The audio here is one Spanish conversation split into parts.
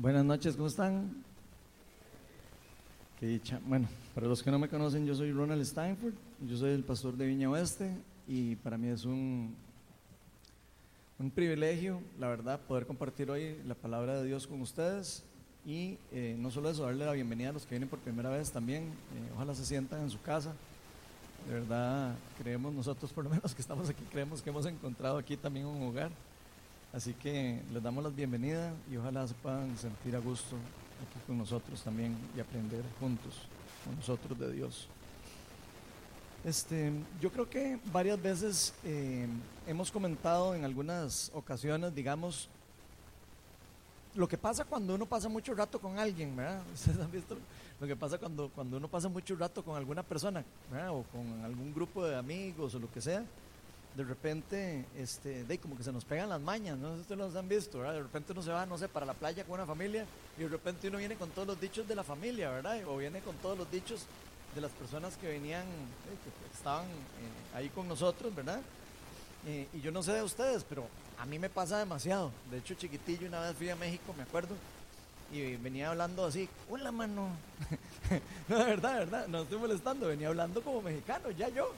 Buenas noches, ¿cómo están? Bueno, para los que no me conocen, yo soy Ronald Steinford, yo soy el pastor de Viña Oeste y para mí es un, un privilegio, la verdad, poder compartir hoy la palabra de Dios con ustedes y eh, no solo eso, darle la bienvenida a los que vienen por primera vez también, eh, ojalá se sientan en su casa. De verdad, creemos nosotros, por lo menos que estamos aquí, creemos que hemos encontrado aquí también un hogar. Así que les damos la bienvenida y ojalá se puedan sentir a gusto aquí con nosotros también y aprender juntos con nosotros de Dios. Este, yo creo que varias veces eh, hemos comentado en algunas ocasiones, digamos, lo que pasa cuando uno pasa mucho rato con alguien, ¿verdad? Ustedes han visto lo que pasa cuando, cuando uno pasa mucho rato con alguna persona, ¿verdad? O con algún grupo de amigos o lo que sea de repente, este, de como que se nos pegan las mañas, no sé si ustedes los han visto, ¿verdad? De repente uno se va, no sé, para la playa con una familia y de repente uno viene con todos los dichos de la familia, ¿verdad? O viene con todos los dichos de las personas que venían, eh, que estaban eh, ahí con nosotros, ¿verdad? Eh, y yo no sé de ustedes, pero a mí me pasa demasiado. De hecho, chiquitillo, una vez fui a México, me acuerdo, y venía hablando así, hola mano. no, de verdad, de verdad, no estoy molestando, venía hablando como mexicano, ya yo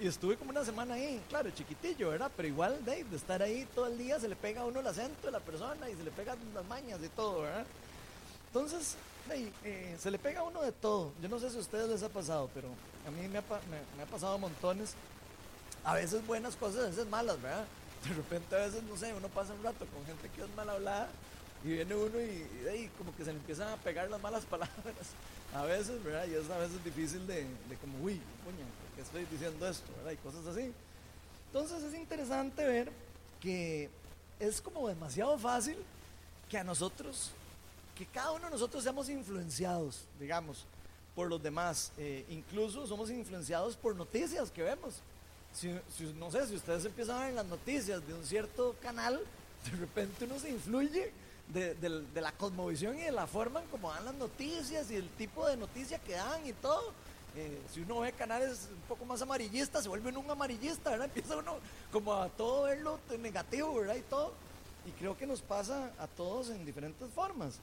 y estuve como una semana ahí, claro, chiquitillo, ¿verdad? Pero igual de, de, estar ahí todo el día se le pega a uno el acento de la persona y se le pegan las mañas y todo, ¿verdad? Entonces, eh, se le pega a uno de todo. Yo no sé si a ustedes les ha pasado, pero a mí me ha, pasado montones. A veces buenas cosas, a veces malas, ¿verdad? De repente a veces, no sé, uno pasa un rato con gente que es mal hablada y viene uno y, y, como que se le empiezan a pegar las malas palabras. A veces, ¿verdad? Y es a veces difícil de, de como, uy, puña, que estoy diciendo esto, ¿verdad? Y cosas así. Entonces es interesante ver que es como demasiado fácil que a nosotros, que cada uno de nosotros seamos influenciados, digamos, por los demás. Eh, incluso somos influenciados por noticias que vemos. Si, no sé, si ustedes empiezan a ver las noticias de un cierto canal, de repente uno se influye de, de, la cosmovisión y de la forma en cómo dan las noticias y el tipo de noticia que dan y todo. Eh, si uno ve canales un poco más amarillistas, se vuelve un amarillista, ¿verdad? Empieza uno como a todo verlo negativo, ¿verdad? Y todo. Y creo que nos pasa a todos en diferentes formas.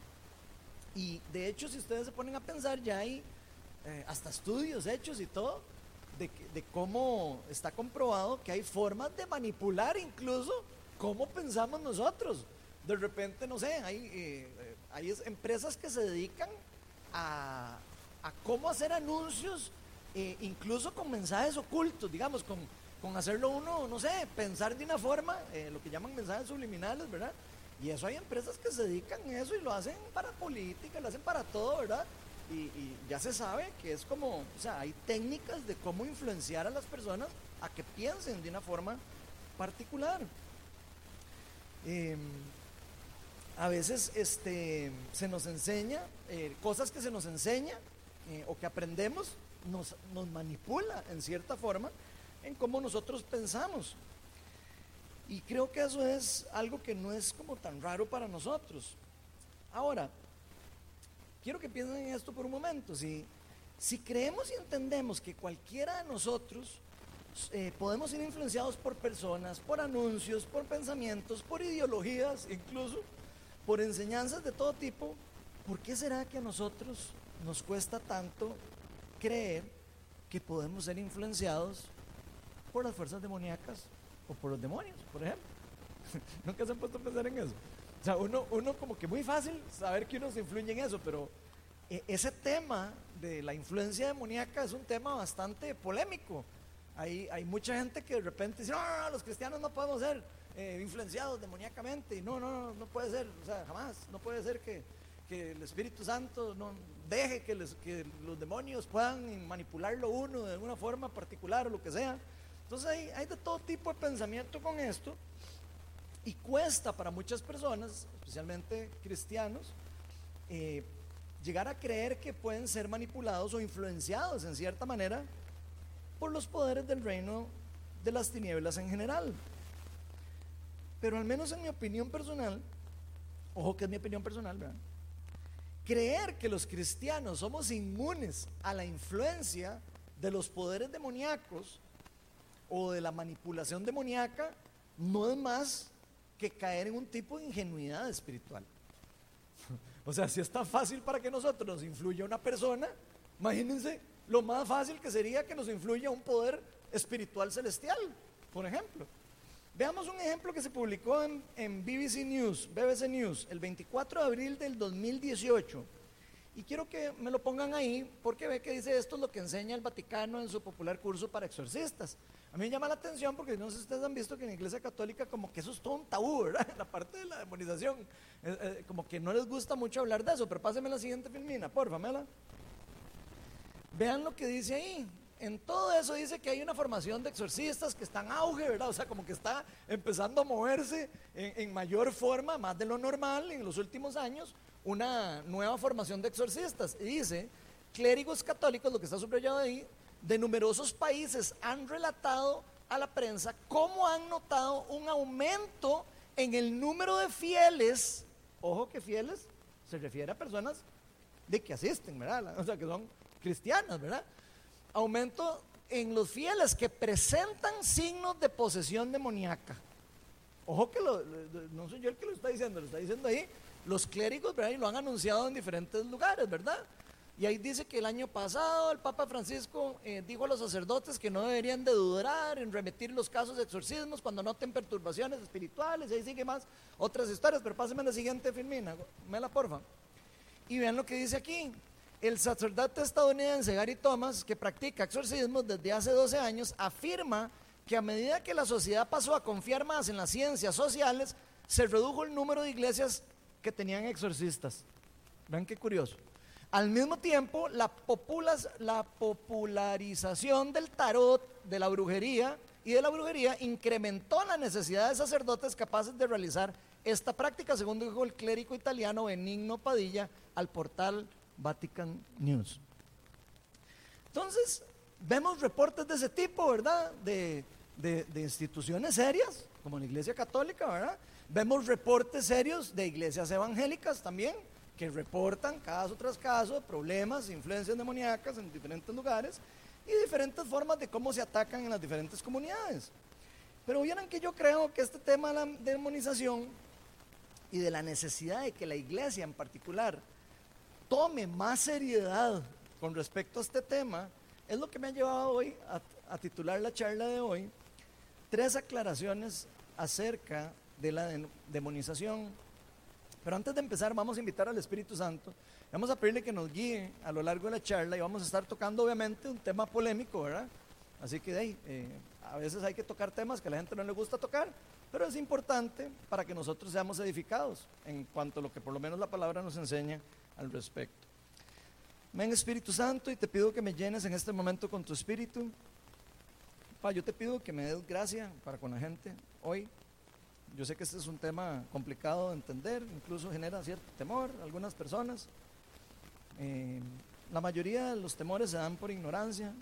Y de hecho, si ustedes se ponen a pensar, ya hay eh, hasta estudios hechos y todo, de, de, cómo está comprobado que hay formas de manipular incluso cómo pensamos nosotros. De repente, no sé, hay, eh, hay empresas que se dedican a, a cómo hacer anuncios, eh, incluso con mensajes ocultos, digamos, con, con, hacerlo uno, no sé, pensar de una forma, eh, lo que llaman mensajes subliminales, ¿verdad? Y eso hay empresas que se dedican a eso y lo hacen para política, lo hacen para todo, ¿verdad? Y, ya se sabe que es como, o sea, hay técnicas de cómo influenciar a las personas a que piensen de una forma particular. Em, a veces este, se nos enseña, eh, cosas que se nos enseña eh, o que aprendemos nos, nos manipula en cierta forma en cómo nosotros pensamos. Y creo que eso es algo que no es como tan raro para nosotros. Ahora, quiero que piensen en esto por un momento. Si, si creemos y entendemos que cualquiera de nosotros eh, podemos ser influenciados por personas, por anuncios, por pensamientos, por ideologías, incluso por enseñanzas de todo tipo, ¿por qué será que a nosotros nos cuesta tanto creer que podemos ser influenciados por las fuerzas demoníacas o por los demonios, por ejemplo. Nunca se han puesto a pensar en eso. O sea, uno, uno como que muy fácil saber que uno se influye en eso, pero eh, ese tema de la influencia demoníaca es un tema bastante polémico. Hay, hay mucha gente que de repente dice, no, los cristianos no podemos ser eh, influenciados demoníacamente. No, no, no, no puede ser, o sea, jamás. No puede ser que, que el Espíritu Santo no deje que, los demonios puedan manipularlo uno de alguna forma particular o lo que sea. Entonces hay, hay de todo tipo de pensamiento con esto y cuesta para muchas personas, especialmente cristianos, eh, llegar a creer que pueden ser manipulados o influenciados en cierta manera por los poderes del reino de las tinieblas en general. Pero al menos en mi opinión personal, ojo que es mi opinión personal, ¿verdad? Creer que los cristianos somos inmunes a la influencia de los poderes demoníacos o de la manipulación demoníaca no es más que caer en un tipo de ingenuidad espiritual. O sea, si es tan fácil para que nosotros nos influya una persona, imagínense lo más fácil que sería que nos influya un poder espiritual celestial, por ejemplo. Veamos un ejemplo que se publicó en, BBC News, BBC News, el 24 de abril del 2018. Y quiero que me lo pongan ahí porque ve que dice esto es lo que enseña el Vaticano en su popular curso para exorcistas. A mí me llama la atención porque no sé si ustedes han visto que en la Iglesia Católica como que eso es todo un tabú, ¿verdad? La parte de la demonización. Eh, eh, como que no les gusta mucho hablar de eso, pero pásenme la siguiente filmina, porfa, Mela. Vean lo que dice ahí. En todo eso dice que hay una formación de exorcistas que está en auge, ¿verdad? O sea, como que está empezando a moverse en, en mayor forma, más de lo normal en los últimos años, una nueva formación de exorcistas. Y dice, clérigos católicos, lo que está subrayado ahí, de numerosos países han relatado a la prensa cómo han notado un aumento en el número de fieles, ojo que fieles se refiere a personas de que asisten, ¿verdad? O sea, que son cristianas, ¿verdad? Aumento en los fieles que presentan signos de posesión demoníaca. Ojo que lo, no soy yo el que lo está diciendo, lo está diciendo ahí los clérigos, ¿verdad? Y lo han anunciado en diferentes lugares, ¿verdad? Y ahí dice que el año pasado el Papa Francisco eh, dijo a los sacerdotes que no deberían de dudar en remitir los casos de exorcismos cuando noten perturbaciones espirituales, y ahí sigue más otras historias, pero pásenme la siguiente filmina, la porfa. Y vean lo que dice aquí. El sacerdote estadounidense Gary Thomas, que practica exorcismos desde hace 12 años, afirma que a medida que la sociedad pasó a confiar más en las ciencias sociales, se redujo el número de iglesias que tenían exorcistas. Vean qué curioso. Al mismo tiempo, la, la popularización del tarot, de la brujería y de la brujería incrementó la necesidad de sacerdotes capaces de realizar esta práctica, según dijo el clérigo italiano Benigno Padilla al portal Vatican News. Entonces, vemos reportes de ese tipo, ¿verdad? De, de, instituciones serias, como la Iglesia Católica, ¿verdad? Vemos reportes serios de iglesias evangélicas también, que reportan caso tras caso problemas, influencias demoníacas en diferentes lugares y diferentes formas de cómo se atacan en las diferentes comunidades. Pero vieran que yo creo que este tema de la demonización y de la necesidad de que la iglesia en particular tome más seriedad con respecto a este tema, es lo que me ha llevado hoy a, a titular la charla de hoy, tres aclaraciones acerca de la demonización, pero antes de empezar, vamos a invitar al Espíritu Santo. Vamos a pedirle que nos guíe a lo largo de la charla y vamos a estar tocando, obviamente, un tema polémico, ¿verdad? Así que hey, eh, a veces hay que tocar temas que a la gente no le gusta tocar, pero es importante para que nosotros seamos edificados en cuanto a lo que por lo menos la palabra nos enseña al respecto. Ven Espíritu Santo y te pido que me llenes en este momento con tu Espíritu. Pa, yo te pido que me des gracia para con la gente hoy. Yo sé que este es un tema complicado de entender, incluso genera cierto temor a algunas personas. Eh, la mayoría de los temores se dan por ignorancia,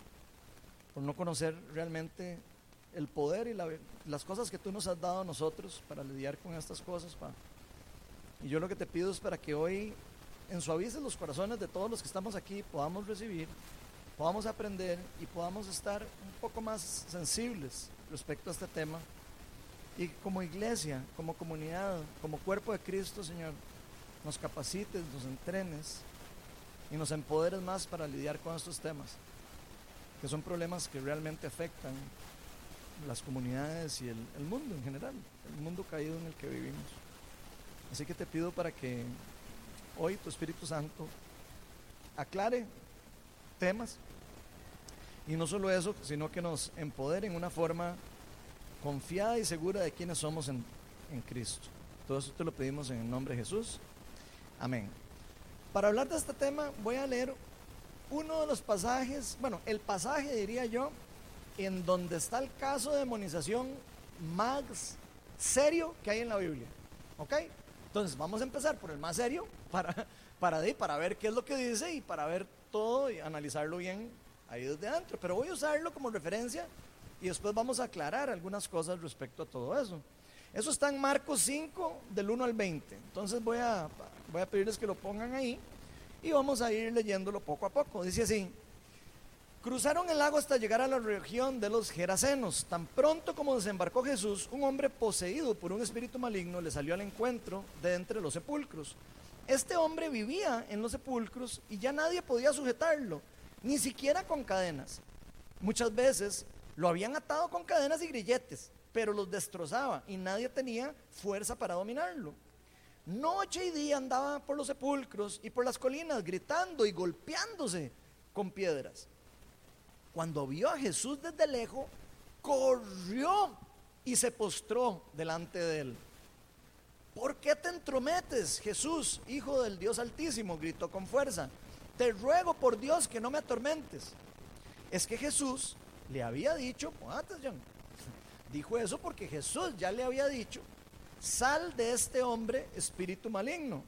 por no conocer realmente el poder y las cosas que tú nos has dado a nosotros para lidiar con estas cosas. Y yo lo que te pido es para que hoy ensuavices los corazones de todos los que estamos aquí, podamos recibir, podamos aprender y podamos estar un poco más sensibles respecto a este tema y como iglesia, como comunidad, como cuerpo de Cristo, Señor, nos capacites, nos entrenes y nos empoderes más para lidiar con estos temas, que son problemas que realmente afectan las comunidades y el, el mundo en general, el mundo caído en el que vivimos. Así que te pido para que hoy tu Espíritu Santo aclare temas y no solo eso, sino que nos empodere en una forma confiada y segura de quiénes somos en, Cristo. Todo eso te lo pedimos en el nombre de Jesús. Amén. Para hablar de este tema voy a leer uno de los pasajes, bueno, el pasaje diría yo, en donde está el caso de demonización más serio que hay en la Biblia. ¿Ok? Entonces vamos a empezar por el más serio para, para, ver qué es lo que dice y para ver todo y analizarlo bien ahí desde adentro. Pero voy a usarlo como referencia y después vamos a aclarar algunas cosas respecto a todo eso. Eso está en Marcos 5, del 1 al 20. Entonces voy a, voy a pedirles que lo pongan ahí y vamos a ir leyéndolo poco a poco. Dice así, cruzaron el lago hasta llegar a la región de los Gerasenos. Tan pronto como desembarcó Jesús, un hombre poseído por un espíritu maligno le salió al encuentro de entre los sepulcros. Este hombre vivía en los sepulcros y ya nadie podía sujetarlo, ni siquiera con cadenas. Muchas veces lo habían atado con cadenas y grilletes, pero los destrozaba y nadie tenía fuerza para dominarlo. Noche y día andaba por los sepulcros y por las colinas gritando y golpeándose con piedras. Cuando vio a Jesús desde lejos, corrió y se postró delante de él. ¿Por qué te entrometes, Jesús, Hijo del Dios Altísimo? gritó con fuerza. Te ruego por Dios que no me atormentes. Es que Jesús le había dicho, dijo eso porque Jesús ya le había dicho, sal de este hombre, espíritu maligno.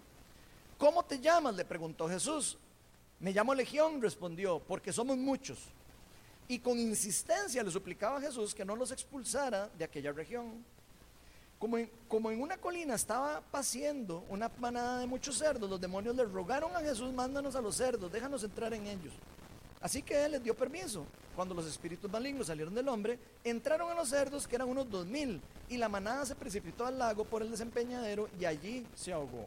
¿Cómo te llamas? le preguntó Jesús. Me llamo Legión, respondió, porque somos muchos. Y con insistencia le suplicaba a Jesús que no los expulsara de aquella región. Como en, como en, una colina estaba paciendo una manada de muchos cerdos, los demonios le rogaron a Jesús, mándanos a los cerdos, déjanos entrar en ellos. Así que él les dio permiso. Cuando los espíritus malignos salieron del hombre, entraron en los cerdos, que eran unos dos mil, y la manada se precipitó al lago por el desempeñadero y allí se ahogó.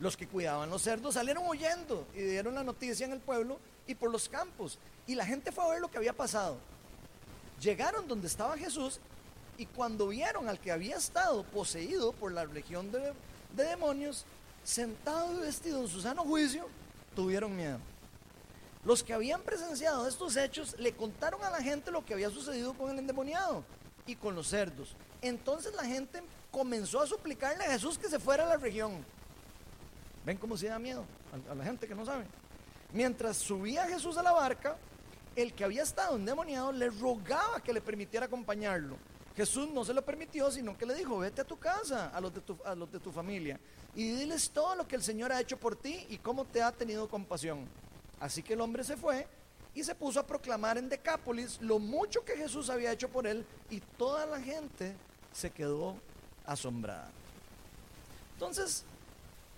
Los que cuidaban los cerdos salieron huyendo y dieron la noticia en el pueblo y por los campos. Y la gente fue a ver lo que había pasado. Llegaron donde estaba Jesús y cuando vieron al que había estado poseído por la legión de, de demonios, sentado y vestido en su sano juicio, tuvieron miedo. Los que habían presenciado estos hechos le contaron a la gente lo que había sucedido con el endemoniado y con los cerdos. Entonces la gente comenzó a suplicarle a Jesús que se fuera a la región. ¿Ven cómo se da miedo a, la gente que no sabe? Mientras subía Jesús a la barca, el que había estado endemoniado le rogaba que le permitiera acompañarlo. Jesús no se lo permitió, sino que le dijo, vete a tu casa, a los de tu, los de tu familia, y diles todo lo que el Señor ha hecho por ti y cómo te ha tenido compasión. Así que el hombre se fue y se puso a proclamar en Decápolis lo mucho que Jesús había hecho por él y toda la gente se quedó asombrada. Entonces,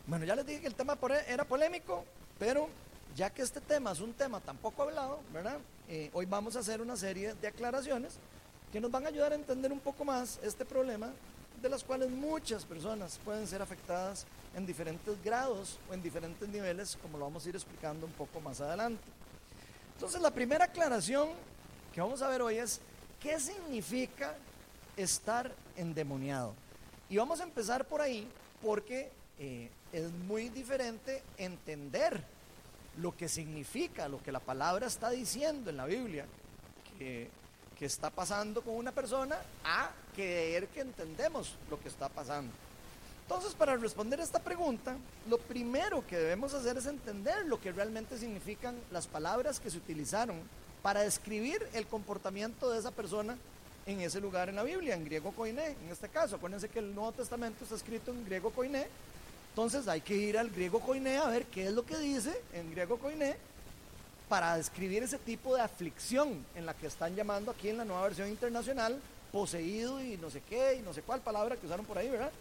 bueno, ya les dije que el tema era polémico, pero ya que este tema es un tema tan poco hablado, ¿verdad? Eh, hoy vamos a hacer una serie de aclaraciones que nos van a ayudar a entender un poco más este problema, de las cuales muchas personas pueden ser afectadas en diferentes grados o en diferentes niveles, como lo vamos a ir explicando un poco más adelante. Entonces, la primera aclaración que vamos a ver hoy es, ¿qué significa estar endemoniado? Y vamos a empezar por ahí porque eh, es muy diferente entender lo que significa, lo que la palabra está diciendo en la Biblia, que, que está pasando con una persona, a creer que entendemos lo que está pasando. Entonces, para responder esta pregunta, lo primero que debemos hacer es entender lo que realmente significan las palabras que se utilizaron para describir el comportamiento de esa persona en ese lugar en la Biblia, en griego koiné, en este caso. Acuérdense que el Nuevo Testamento está escrito en griego koiné, entonces hay que ir al griego koiné a ver qué es lo que dice en griego koiné para describir ese tipo de aflicción en la que están llamando aquí en la nueva versión internacional, poseído y no sé qué, y no sé cuál palabra que usaron por ahí, ¿verdad?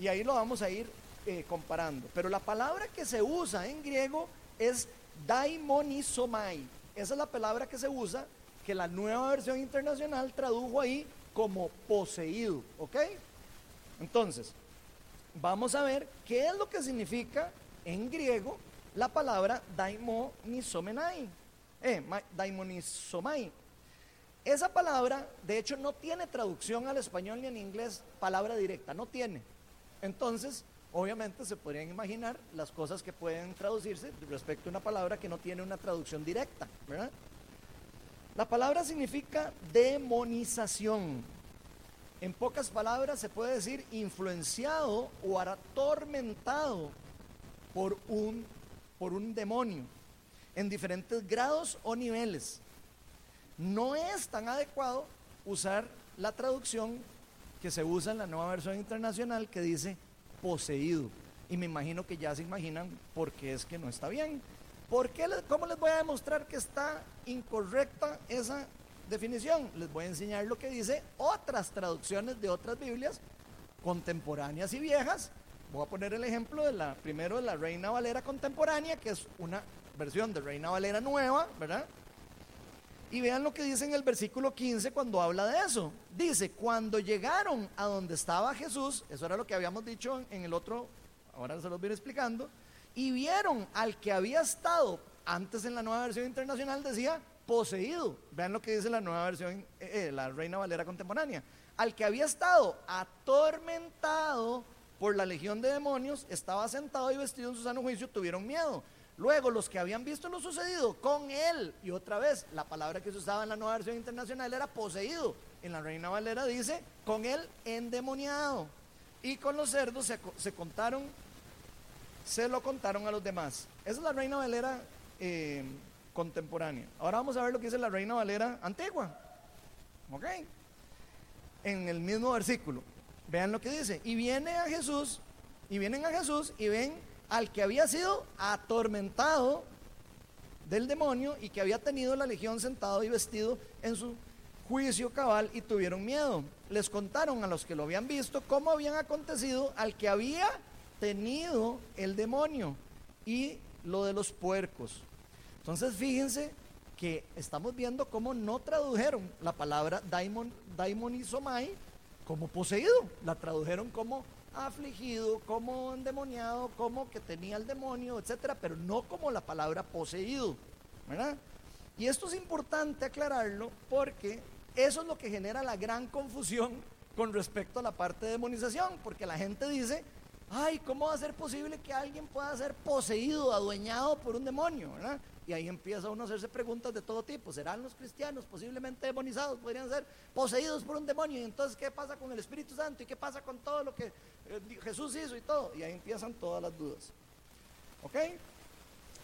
Y ahí lo vamos a ir eh, comparando. Pero la palabra que se usa en griego es daimonisomai. Esa es la palabra que se usa, que la nueva versión internacional tradujo ahí como poseído, ¿ok? Entonces, vamos a ver qué es lo que significa en griego la palabra daimonisomenai, eh, daimonisomai. Esa palabra, de hecho, no tiene traducción al español ni en inglés, palabra directa, no tiene. Entonces, obviamente se podrían imaginar las cosas que pueden traducirse respecto a una palabra que no tiene una traducción directa. La palabra significa demonización, en pocas palabras se puede decir influenciado o atormentado por un, por un demonio en diferentes grados o niveles. No es tan adecuado usar la traducción que se usa en la nueva versión internacional que dice poseído. Y me imagino que ya se imaginan por qué es que no está bien. ¿Por qué, ¿Cómo les voy a demostrar que está incorrecta esa definición. Les voy a enseñar lo que dice otras traducciones de otras Biblias contemporáneas y viejas. Voy a poner el ejemplo de la primero de la Reina Valera contemporánea, que es una versión de Reina Valera nueva, ¿verdad? Y vean lo que dice en el versículo 15 cuando habla de eso. Dice, cuando llegaron a donde estaba Jesús, eso era lo que habíamos dicho en el otro ahora se los voy explicando, y vieron al que había estado, antes en la nueva versión internacional decía poseído, vean lo que dice la nueva versión, eh, eh, la Reina Valera contemporánea, al que había estado atormentado por la legión de demonios, estaba sentado y vestido en su sano juicio, tuvieron miedo. Luego, los que habían visto lo sucedido con él, y otra vez, la palabra que se usaba en la nueva versión internacional era poseído. En la Reina Valera dice, con él endemoniado. Y con los cerdos se, contaron, se lo contaron a los demás. Esa es la Reina Valera eh, contemporánea. Ahora vamos a ver lo que dice la Reina Valera antigua. ¿Ok? En el mismo versículo. Vean lo que dice. Y viene a Jesús, y vienen a Jesús y ven al que había sido atormentado del demonio y que había tenido la legión sentado y vestido en su juicio cabal y tuvieron miedo. Les contaron a los que lo habían visto cómo habían acontecido al que había tenido el demonio y lo de los puercos. Entonces fíjense que estamos viendo cómo no tradujeron la palabra daimon, como poseído, la tradujeron como afligido, como endemoniado, como que tenía el demonio, etcétera, pero no como la palabra poseído, ¿verdad? Y esto es importante aclararlo porque eso es lo que genera la gran confusión con respecto a la parte de demonización, porque la gente dice, ay, ¿cómo va a ser posible que alguien pueda ser poseído, adueñado por un demonio? ¿verdad? Y ahí empieza uno a hacerse preguntas de todo tipo. ¿Serán los cristianos posiblemente demonizados? ¿Podrían ser poseídos por un demonio? Y entonces, ¿qué pasa con el Espíritu Santo? ¿Y qué pasa con todo lo que eh, Jesús hizo y todo? Y ahí empiezan todas las dudas. ¿Ok?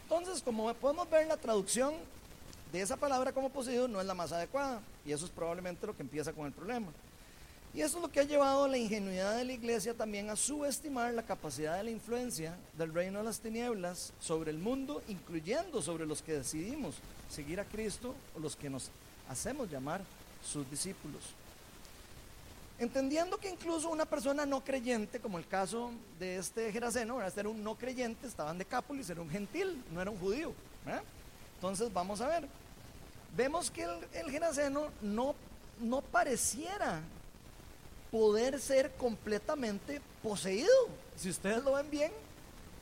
Entonces, como podemos ver, la traducción de esa palabra como poseído no es la más adecuada. Y eso es probablemente lo que empieza con el problema. Y eso es lo que ha llevado a la ingenuidad de la iglesia también a subestimar la capacidad de la influencia del reino de las tinieblas sobre el mundo, incluyendo sobre los que decidimos seguir a Cristo o los que nos hacemos llamar sus discípulos. Entendiendo que incluso una persona no creyente, como el caso de este Geraseno, este era un no creyente, estaban de Cápolis, era un gentil, no era un judío. Entonces vamos a ver. Vemos que el, el Geraseno no, no pareciera poder ser completamente poseído. Si ustedes lo ven bien,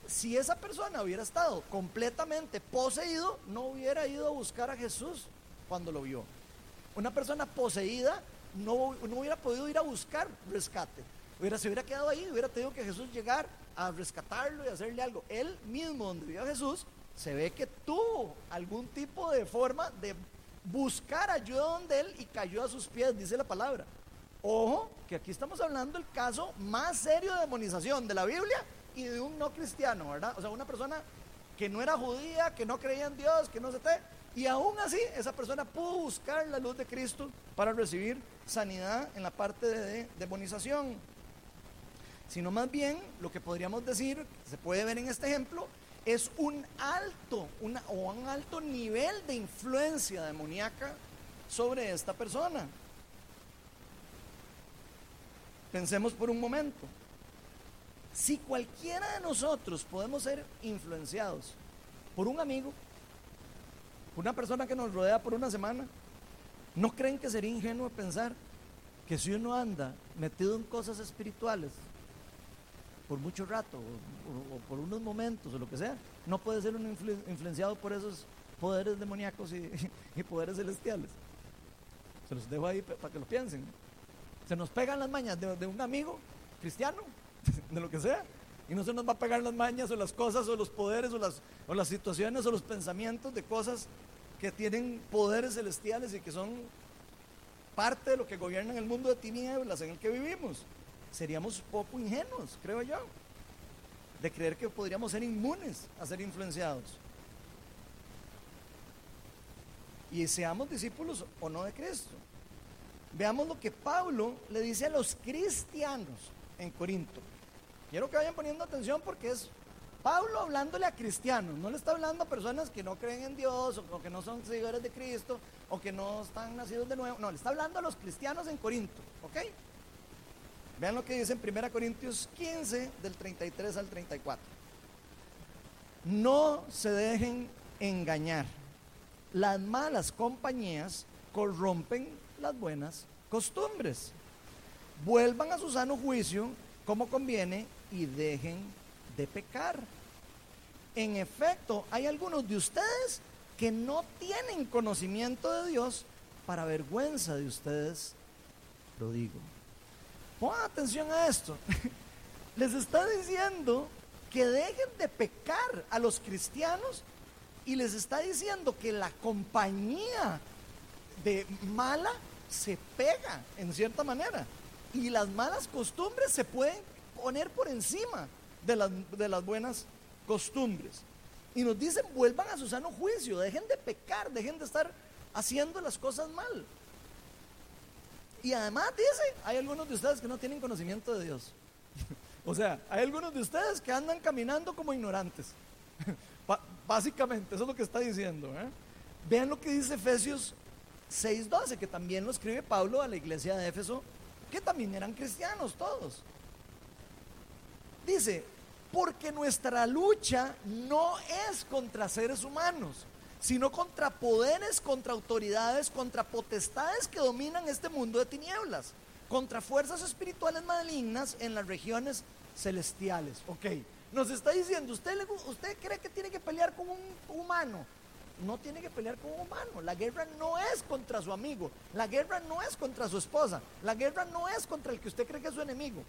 si esa persona hubiera estado completamente poseído, no hubiera ido a buscar a Jesús cuando lo vio. Una persona poseída no, no hubiera podido ir a buscar rescate. Hubiera, se hubiera quedado ahí, hubiera tenido que Jesús llegar a rescatarlo y hacerle algo. Él mismo, donde vio a Jesús, se ve que tuvo algún tipo de forma de buscar ayuda donde él y cayó a sus pies, dice la palabra. Ojo, que aquí estamos hablando del caso más serio de demonización de la Biblia y de un no cristiano, ¿verdad? O sea, una persona que no era judía, que no creía en Dios, que no se te... Y aún así, esa persona pudo buscar la luz de Cristo para recibir sanidad en la parte de demonización. Sino más bien, lo que podríamos decir, se puede ver en este ejemplo, es un alto una, o un alto nivel de influencia demoníaca sobre esta persona. Pensemos por un momento. Si cualquiera de nosotros podemos ser influenciados por un amigo, por una persona que nos rodea por una semana, ¿no creen que sería ingenuo pensar que si uno anda metido en cosas espirituales por mucho rato o, por unos momentos o lo que sea, no puede ser uno influenciado por esos poderes demoníacos y, y poderes celestiales? Se los dejo ahí para que lo piensen. Se nos pegan las mañas de, un amigo cristiano, de lo que sea, y no se nos va a pegar las mañas o las cosas o los poderes o las, o las situaciones o los pensamientos de cosas que tienen poderes celestiales y que son parte de lo que gobierna el mundo de tinieblas en el que vivimos. Seríamos poco ingenuos, creo yo, de creer que podríamos ser inmunes a ser influenciados. Y seamos discípulos o no de Cristo. Veamos lo que Pablo le dice a los cristianos en Corinto. Quiero que vayan poniendo atención porque es Pablo hablándole a cristianos, no le está hablando a personas que no creen en Dios o, que no son seguidores de Cristo o que no están nacidos de nuevo, no, le está hablando a los cristianos en Corinto, ¿ok? Vean lo que dice en 1 Corintios 15 del 33 al 34. No se dejen engañar. Las malas compañías corrompen las buenas costumbres. Vuelvan a su sano juicio como conviene y dejen de pecar. En efecto, hay algunos de ustedes que no tienen conocimiento de Dios para vergüenza de ustedes, lo digo. Pongan atención a esto. Les está diciendo que dejen de pecar a los cristianos y les está diciendo que la compañía de mala se pega en cierta manera y las malas costumbres se pueden poner por encima de las, de las buenas costumbres. Y nos dicen, vuelvan a su sano juicio, dejen de pecar, dejen de estar haciendo las cosas mal. Y además dice, hay algunos de ustedes que no tienen conocimiento de Dios. o sea, hay algunos de ustedes que andan caminando como ignorantes. Básicamente, eso es lo que está diciendo. ¿eh? Vean lo que dice Efesios 6:12, que también lo escribe Pablo a la iglesia de Éfeso, que también eran cristianos todos. Dice, porque nuestra lucha no es contra seres humanos, sino contra poderes, contra autoridades, contra potestades que dominan este mundo de tinieblas, contra fuerzas espirituales malignas en las regiones celestiales. Ok, nos está diciendo, ¿usted, usted cree que tiene que pelear con un humano? No tiene que pelear con un humano. La guerra no es contra su amigo. La guerra no es contra su esposa. La guerra no es contra el que usted cree que es su enemigo.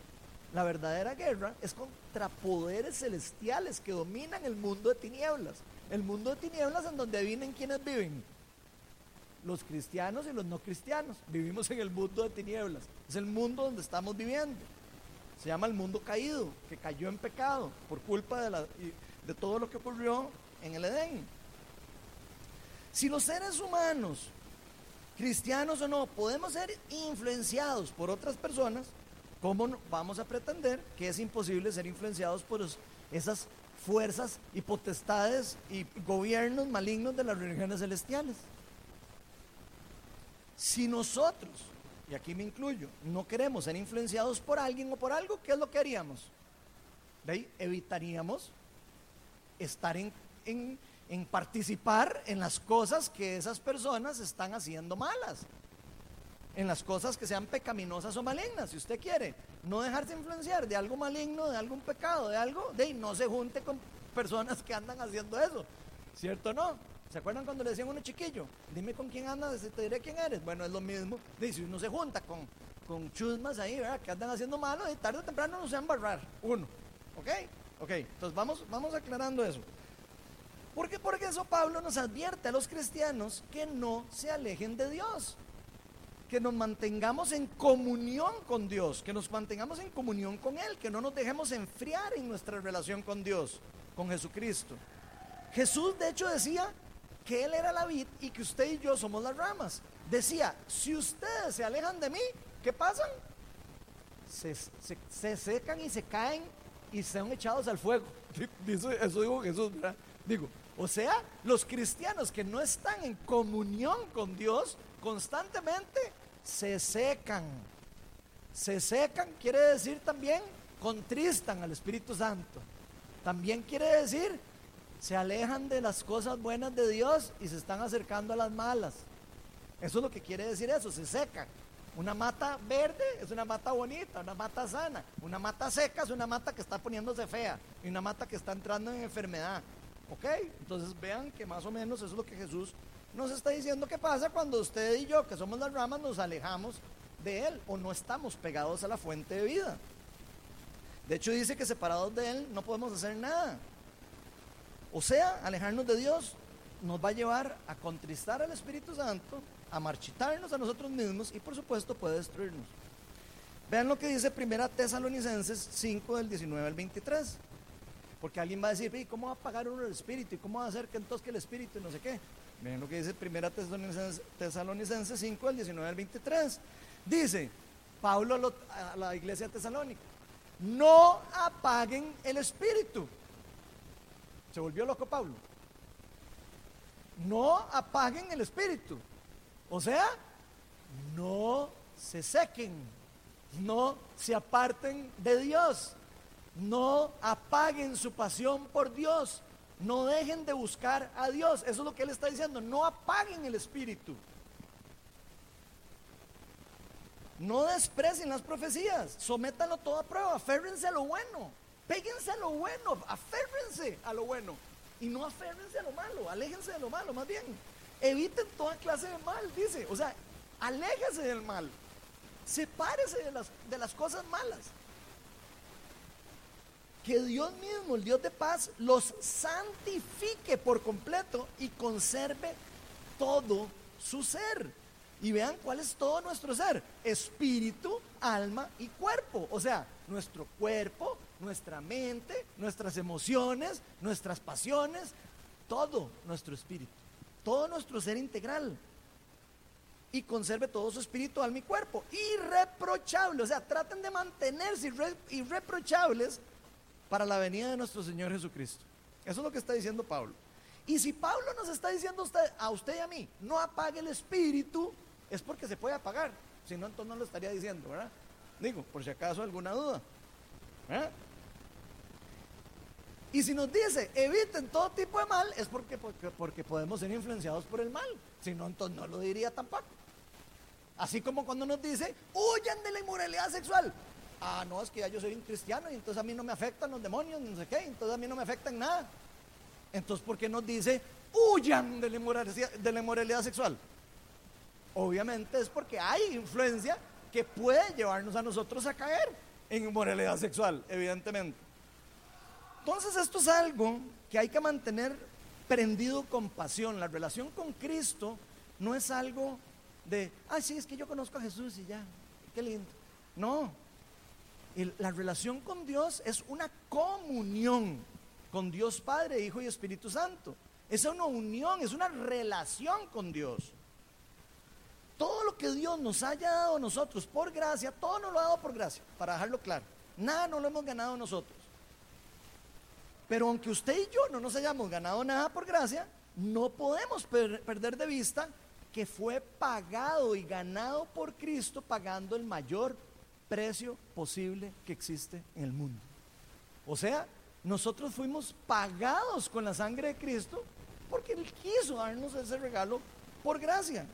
La verdadera guerra es contra poderes celestiales que dominan el mundo de tinieblas. El mundo de tinieblas en donde adivinen quiénes viven. Los cristianos y los no cristianos. Vivimos en el mundo de tinieblas. Es el mundo donde estamos viviendo. Se llama el mundo caído, que cayó en pecado por culpa de, de todo lo que ocurrió en el Edén. Si los seres humanos, cristianos o no, podemos ser influenciados por otras personas, ¿cómo vamos a pretender que es imposible ser influenciados por esas fuerzas y potestades y gobiernos malignos de las religiones celestiales? Si nosotros, y aquí me incluyo, no queremos ser influenciados por alguien o por algo, ¿qué es lo que haríamos? ¿De ahí? Evitaríamos estar en, en en participar en las cosas que esas personas están haciendo malas, en las cosas que sean pecaminosas o malignas, si usted quiere, no dejarse influenciar de algo maligno, de algún pecado, de algo, de no se junte con personas que andan haciendo eso, ¿cierto o no? ¿Se acuerdan cuando le decían a uno chiquillo? Dime con quién andas, te diré quién eres. Bueno, es lo mismo. Dice, uno se junta con, con chusmas ahí, ¿verdad? Que andan haciendo malo y tarde o temprano no se van a embarrar. Uno. ¿Ok? Ok. Entonces vamos, vamos aclarando eso. ¿Por? Porque eso Pablo nos advierte a los cristianos que no se alejen de Dios, que nos mantengamos en comunión con Dios, que nos mantengamos en comunión con Él, que no nos dejemos enfriar en nuestra relación con Dios, con Jesucristo. Jesús de hecho decía que Él era la vid y que usted y yo somos las ramas. Decía, si ustedes se alejan de mí, ¿qué pasa? Se, se secan y se caen y son echados al fuego. Eso dijo Jesús, ¿verdad? Digo, o sea, los cristianos que no están en comunión con Dios constantemente se secan. Se secan quiere decir también contristan al Espíritu Santo. También quiere decir se alejan de las cosas buenas de Dios y se están acercando a las malas. Eso es lo que quiere decir eso, se secan. Una mata verde es una mata bonita, una mata sana. Una mata seca es una mata que está poniéndose fea y una mata que está entrando en enfermedad. ¿Ok? Entonces vean que más o menos eso es lo que Jesús nos está diciendo que pasa cuando usted y yo, que somos las ramas, nos alejamos de Él o no estamos pegados a la fuente de vida. De hecho dice que separados de Él no podemos hacer nada. O sea, alejarnos de Dios nos va a llevar a contristar al Espíritu Santo, a marchitarnos a nosotros mismos y por supuesto puede destruirnos. Vean lo que dice Primera Tesalonicenses 5 del 19 al 23. Porque alguien va a decir, ¿cómo va a pagar uno el espíritu? ¿Y cómo va a hacer que entonces que el espíritu no sé qué? Miren lo que dice Primera Tesalonicense, 5, del 19 al 23. Dice Pablo a la iglesia tesalónica, no apaguen el espíritu. Se volvió loco Pablo. No apaguen el espíritu. O sea, no se sequen, no se aparten de Dios. No apaguen su pasión por Dios. No dejen de buscar a Dios. Eso es lo que Él está diciendo. No apaguen el espíritu. No desprecien las profecías. Sométanlo todo a prueba. Aférrense a lo bueno. Péguense a lo bueno, aférrense a lo bueno y no aférrense a lo malo, aléjense de lo malo, más bien. Eviten toda clase de mal, dice. O sea, aléjese del mal. Sepárese de las, de las cosas malas. Que Dios mismo, el Dios de paz, los santifique por completo y conserve todo su ser. Y vean cuál es todo nuestro ser. Espíritu, alma y cuerpo. O sea, nuestro cuerpo, nuestra mente, nuestras emociones, nuestras pasiones, todo nuestro espíritu, todo nuestro ser integral. Y conserve todo su espíritu, alma y cuerpo. Irreprochable. O sea, traten de mantenerse irreprochables para la venida de nuestro Señor Jesucristo. Eso es lo que está diciendo Pablo. Y si Pablo nos está diciendo a usted, y a mí, no apague el espíritu, es porque se puede apagar. Si no, entonces no lo estaría diciendo, ¿verdad? Digo, por si acaso alguna duda. Y si nos dice, eviten todo tipo de mal, es porque, porque, podemos ser influenciados por el mal. Si no, entonces no lo diría tampoco. Así como cuando nos dice, huyan de la inmoralidad sexual. Ah, no, es que ya yo soy un cristiano y entonces a mí no me afectan los demonios, no sé qué, entonces a mí no me afectan nada. Entonces, ¿por qué nos dice, huyan de la inmoralidad, de la inmoralidad sexual? Obviamente es porque hay influencia que puede llevarnos a nosotros a caer en inmoralidad sexual, evidentemente. Entonces esto es algo que hay que mantener prendido con pasión. La relación con Cristo no es algo de, ay, sí, es que yo conozco a Jesús y ya, qué lindo. No, la relación con Dios es una comunión con Dios Padre, Hijo y Espíritu Santo. Es una unión, es una relación con Dios. Todo lo que Dios nos haya dado a nosotros por gracia, todo nos lo ha dado por gracia, para dejarlo claro. Nada no lo hemos ganado nosotros. Pero aunque usted y yo no nos hayamos ganado nada por gracia, no podemos perder de vista que fue pagado y ganado por Cristo pagando el mayor precio posible que existe en el mundo. O sea, nosotros fuimos pagados con la sangre de Cristo porque Él quiso darnos ese regalo por gracia.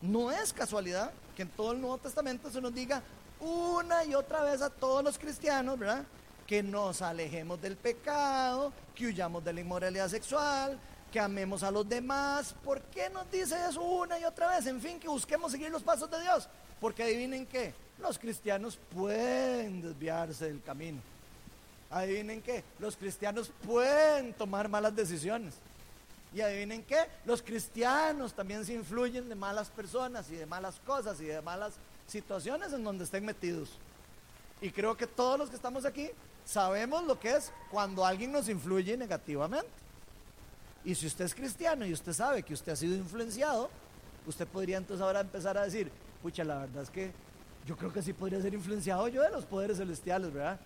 No es casualidad que en todo el Nuevo Testamento se nos diga una y otra vez a todos los cristianos, ¿verdad? que nos alejemos del pecado, que huyamos de la inmoralidad sexual, que amemos a los demás. ¿Por qué nos dice eso una y otra vez? En fin, que busquemos seguir los pasos de Dios. Porque adivinen qué, los cristianos pueden desviarse del camino. Adivinen qué, los cristianos pueden tomar malas decisiones. Y adivinen qué, los cristianos también se influyen de malas personas y de malas cosas y de malas situaciones en donde estén metidos. Y creo que todos los que estamos aquí sabemos lo que es cuando alguien nos influye negativamente. Y si usted es cristiano y usted sabe que usted ha sido influenciado, usted podría entonces ahora empezar a decir, pucha, la verdad es que yo creo que sí podría ser influenciado yo de los poderes celestiales, ¿verdad?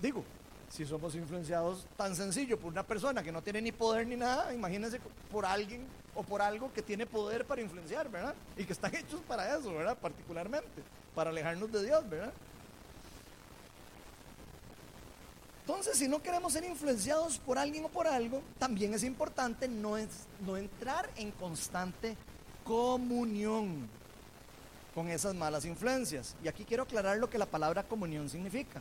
Digo, si somos influenciados tan sencillo por una persona que no tiene ni poder ni nada, imagínense por alguien o por algo que tiene poder para influenciar, ¿verdad? Y que están hechos para eso, ¿verdad? Particularmente, para alejarnos de Dios, ¿verdad? Entonces, si no queremos ser influenciados por alguien o por algo, también es importante no, entrar en constante comunión con esas malas influencias. Y aquí quiero aclarar lo que la palabra comunión significa.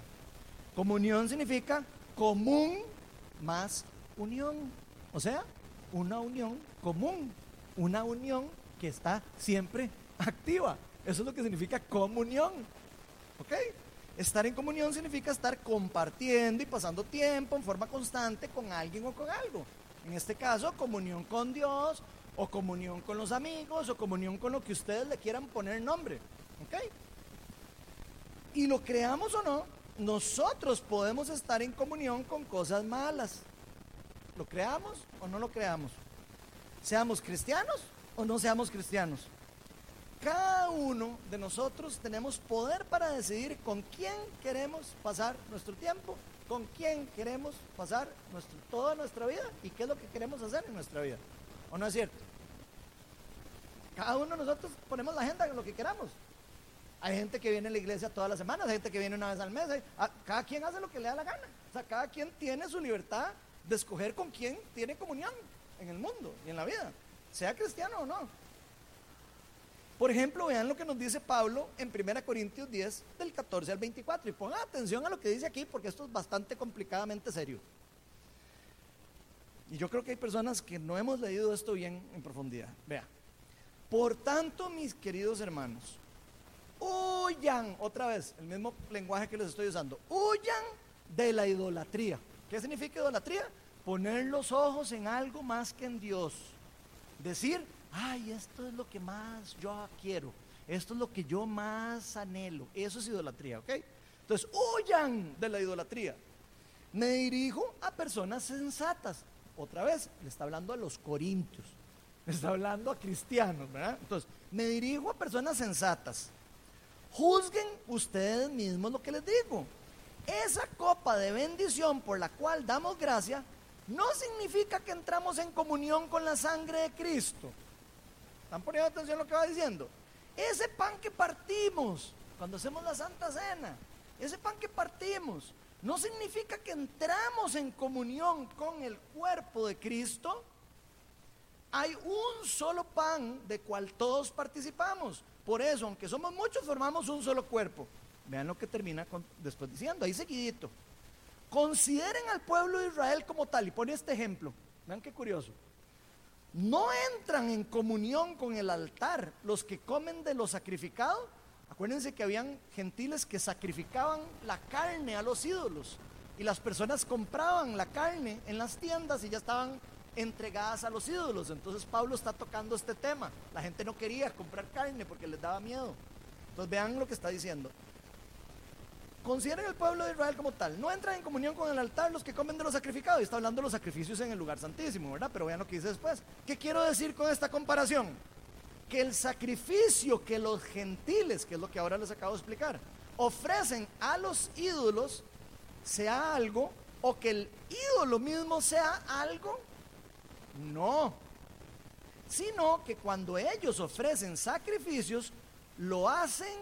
Comunión significa común más unión. O sea, una unión común, una unión que está siempre activa. Eso es lo que significa comunión. ¿Ok? Estar en comunión significa estar compartiendo y pasando tiempo en forma constante con alguien o con algo. En este caso, comunión con Dios, o comunión con los amigos, o comunión con lo que ustedes le quieran poner nombre. ¿Ok? Y lo creamos o no, nosotros podemos estar en comunión con cosas malas. ¿Lo creamos o no lo creamos? Seamos cristianos o no seamos cristianos. Cada uno de nosotros tenemos poder para decidir con quién queremos pasar nuestro tiempo, con quién queremos pasar nuestro, toda nuestra vida y qué es lo que queremos hacer en nuestra vida. ¿O no es cierto? Cada uno de nosotros ponemos la agenda en lo que queramos. Hay gente que viene a la iglesia todas las semanas, hay gente que viene una vez al mes. cada quien hace lo que le da la gana. O sea, cada quien tiene su libertad de escoger con quién tiene comunión en el mundo y en la vida, sea cristiano o no. Por ejemplo, vean lo que nos dice Pablo en 1 Corintios 10, del 14 al 24. Y pongan atención a lo que dice aquí, porque esto es bastante complicadamente serio. Y yo creo que hay personas que no hemos leído esto bien en profundidad. Vea. Por tanto, mis queridos hermanos, huyan, otra vez, el mismo lenguaje que les estoy usando, huyan de la idolatría. ¿Qué significa idolatría? Poner los ojos en algo más que en Dios. Decir, ay, esto es lo que más yo quiero, esto es lo que yo más anhelo. Eso es idolatría, ¿ok? Entonces, huyan de la idolatría. Me dirijo a personas sensatas. Otra vez, le está hablando a los corintios, le está hablando a cristianos, ¿verdad? Entonces, me dirijo a personas sensatas. Juzguen ustedes mismos lo que les digo. Esa copa de bendición por la cual damos gracia no significa que entramos en comunión con la sangre de Cristo. ¿Están poniendo atención a lo que va diciendo? Ese pan que partimos cuando hacemos la Santa Cena, ese pan que partimos, no significa que entramos en comunión con el cuerpo de Cristo. Hay un solo pan de cual todos participamos. Por eso, aunque somos muchos, formamos un solo cuerpo. Vean lo que termina después diciendo, ahí seguidito. Consideren al pueblo de Israel como tal, y pone este ejemplo. Vean qué curioso no entran en comunión con el altar los que comen de lo sacrificado. Acuérdense que habían gentiles que sacrificaban la carne a los ídolos y las personas compraban la carne en las tiendas y ya estaban entregadas a los ídolos. Entonces Pablo está tocando este tema. La gente no quería comprar carne porque les daba miedo. Entonces vean lo que está diciendo. Consideren el pueblo de Israel como tal. No entran en comunión con el altar los que comen de los sacrificados. Y está hablando de los sacrificios en el lugar santísimo, ¿verdad? Pero vean lo que dice después. ¿Qué quiero decir con esta comparación? Que el sacrificio que los gentiles, que es lo que ahora les acabo de explicar, ofrecen a los ídolos, sea algo, o que el ídolo mismo sea algo, no. Sino que cuando ellos ofrecen sacrificios, lo hacen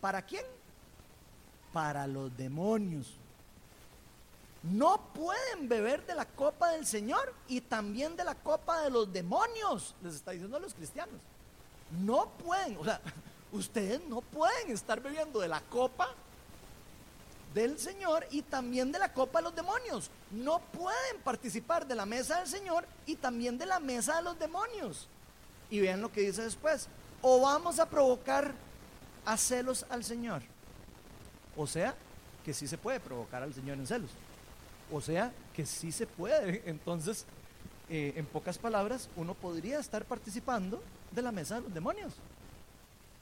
para quién? para los demonios. No pueden beber de la copa del Señor y también de la copa de los demonios, les está diciendo a los cristianos. No pueden, o sea, ustedes no pueden estar bebiendo de la copa del Señor y también de la copa de los demonios. No pueden participar de la mesa del Señor y también de la mesa de los demonios. Y vean lo que dice después. O vamos a provocar a celos al Señor. O sea, que sí se puede provocar al Señor en celos. O sea, que sí se puede. Entonces, eh, en pocas palabras, uno podría estar participando de la mesa de los demonios.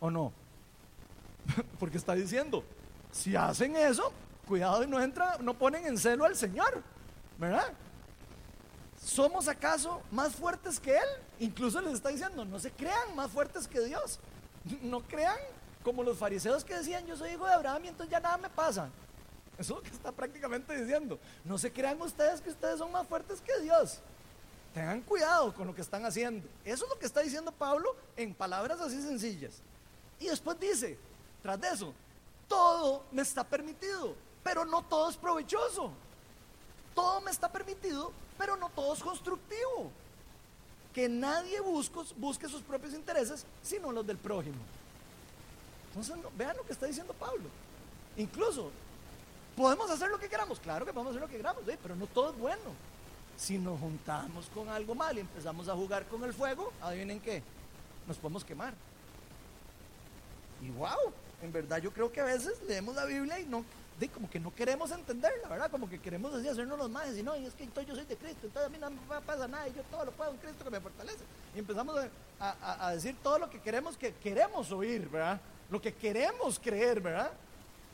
¿O no? Porque está diciendo, si hacen eso, cuidado y no entra, no ponen en celo al Señor, ¿verdad? ¿Somos acaso más fuertes que Él? Incluso les está diciendo, no se crean más fuertes que Dios. No crean como los fariseos que decían, yo soy hijo de Abraham y entonces ya nada me pasa. Eso es lo que está prácticamente diciendo. No se crean ustedes que ustedes son más fuertes que Dios. Tengan cuidado con lo que están haciendo. Eso es lo que está diciendo Pablo en palabras así sencillas. Y después dice, tras de eso, todo me está permitido, pero no todo es provechoso. Todo me está permitido, pero no todo es constructivo. Que nadie busque, sus propios intereses, sino los del prójimo. Entonces, vean lo que está diciendo Pablo. Incluso, ¿podemos hacer lo que queramos? Claro que podemos hacer lo que queramos, pero no todo es bueno. Si nos juntamos con algo mal y empezamos a jugar con el fuego, adivinen qué, nos podemos quemar. Y wow, en verdad yo creo que a veces leemos la Biblia y no, de, como que no queremos entenderla, ¿verdad? Como que queremos decir, hacernos los más y no, es que entonces yo soy de Cristo, entonces a mí no me pasa nada y yo todo lo puedo en Cristo que me fortalece. Y empezamos a decir todo lo que queremos que queremos oír, ¿verdad? lo que queremos creer, ¿verdad?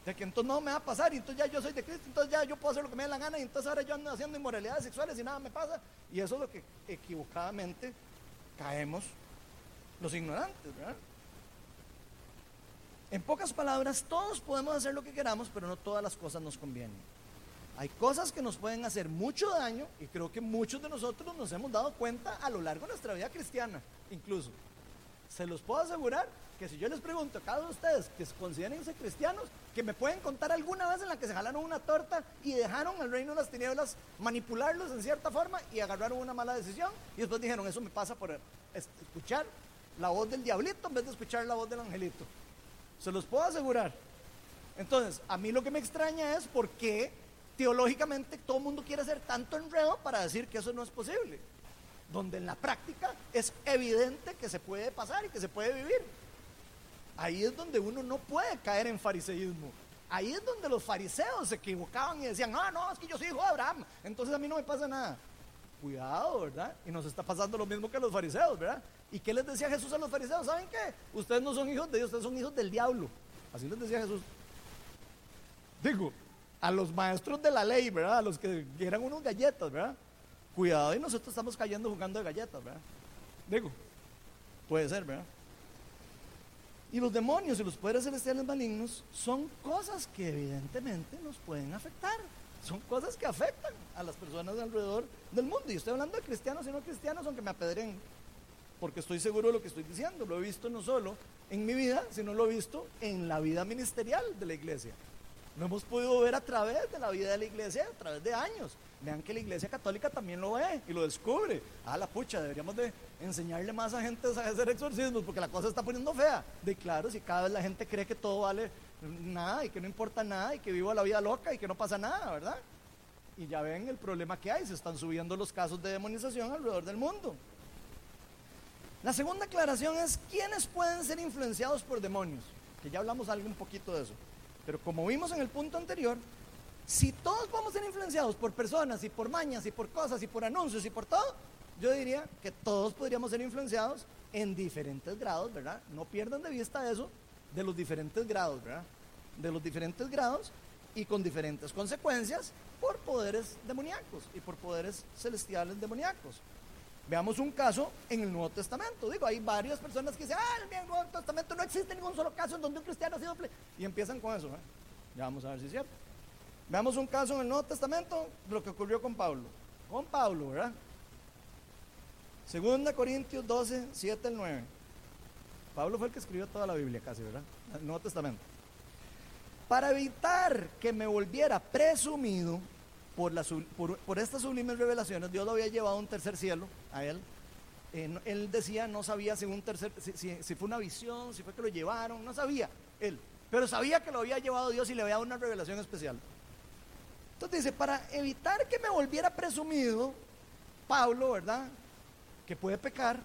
De que entonces no me va a pasar y entonces ya yo soy de Cristo, entonces ya yo puedo hacer lo que me dé la gana y entonces ahora yo ando haciendo inmoralidades sexuales y nada me pasa. Y eso es lo que equivocadamente caemos los ignorantes, ¿verdad? En pocas palabras, todos podemos hacer lo que queramos, pero no todas las cosas nos convienen. Hay cosas que nos pueden hacer mucho daño y creo que muchos de nosotros nos hemos dado cuenta a lo largo de nuestra vida cristiana, incluso. Se los puedo asegurar que si yo les pregunto a cada uno de ustedes que se consideren cristianos, que me pueden contar alguna vez en la que se jalaron una torta y dejaron al reino de las tinieblas manipularlos en cierta forma y agarraron una mala decisión y después dijeron, eso me pasa por escuchar la voz del diablito en vez de escuchar la voz del angelito. Se los puedo asegurar. Entonces, a mí lo que me extraña es por qué teológicamente todo el mundo quiere hacer tanto enredo para decir que eso no es posible. Donde en la práctica es evidente que se puede pasar y que se puede vivir. Ahí es donde uno no puede caer en fariseísmo. Ahí es donde los fariseos se equivocaban y decían, ah, no, es que yo soy hijo de Abraham, entonces a mí no me pasa nada. Cuidado, ¿verdad? Y nos está pasando lo mismo que a los fariseos, ¿verdad? ¿Y qué les decía Jesús a los fariseos? ¿Saben qué? Ustedes no son hijos de Dios, ustedes son hijos del diablo. Así les decía Jesús. Digo, a los maestros de la ley, ¿verdad? A los que eran unos galletas, ¿verdad? Cuidado y nosotros estamos cayendo jugando de galletas, ¿verdad? Digo, puede ser, ¿verdad? Y los demonios y los poderes celestiales malignos son cosas que evidentemente nos pueden afectar. Son cosas que afectan a las personas alrededor del mundo. Y estoy hablando de cristianos y no cristianos, aunque me apedren, porque estoy seguro de lo que estoy diciendo. Lo he visto no solo en mi vida, sino lo he visto en la vida ministerial de la iglesia. Lo hemos podido ver a través de la vida de la iglesia, a través de años. Vean que la iglesia católica también lo ve y lo descubre. Ah, la pucha, deberíamos de enseñarle más a gente a hacer exorcismos porque la cosa está poniendo fea. De claro, si cada vez la gente cree que todo vale nada y que no importa nada y que vivo la vida loca y que no pasa nada, ¿verdad? Y ya ven el problema que hay, se están subiendo los casos de demonización alrededor del mundo. La segunda aclaración es quiénes pueden ser influenciados por demonios, que ya hablamos algo un poquito de eso. Pero como vimos en el punto anterior, si todos vamos a ser influenciados por personas y por mañas y por cosas y por anuncios y por todo, yo diría que todos podríamos ser influenciados en diferentes grados, ¿verdad? No pierdan de vista eso de los diferentes grados, ¿verdad? De los diferentes grados y con diferentes consecuencias por poderes demoníacos y por poderes celestiales demoníacos. Veamos un caso en el Nuevo Testamento. Digo, hay varias personas que dicen, ah, el Nuevo Testamento no existe ningún solo caso en donde un cristiano ha sido... Y empiezan con eso. ¿eh? Ya vamos a ver si es cierto. Veamos un caso en el Nuevo Testamento, lo que ocurrió con Pablo. Con Pablo, ¿verdad? Segunda Corintios 12, 7 al 9. Pablo fue el que escribió toda la Biblia casi, ¿verdad? El Nuevo Testamento. Para evitar que me volviera presumido por, la, por, estas sublimes revelaciones, Dios lo había llevado a un tercer cielo, a él. Eh, él decía, no sabía si, fue una visión, si fue que lo llevaron, no sabía él. Pero sabía que lo había llevado Dios y le había dado una revelación especial. Entonces dice, para evitar que me volviera presumido, Pablo, ¿verdad? Que puede pecar,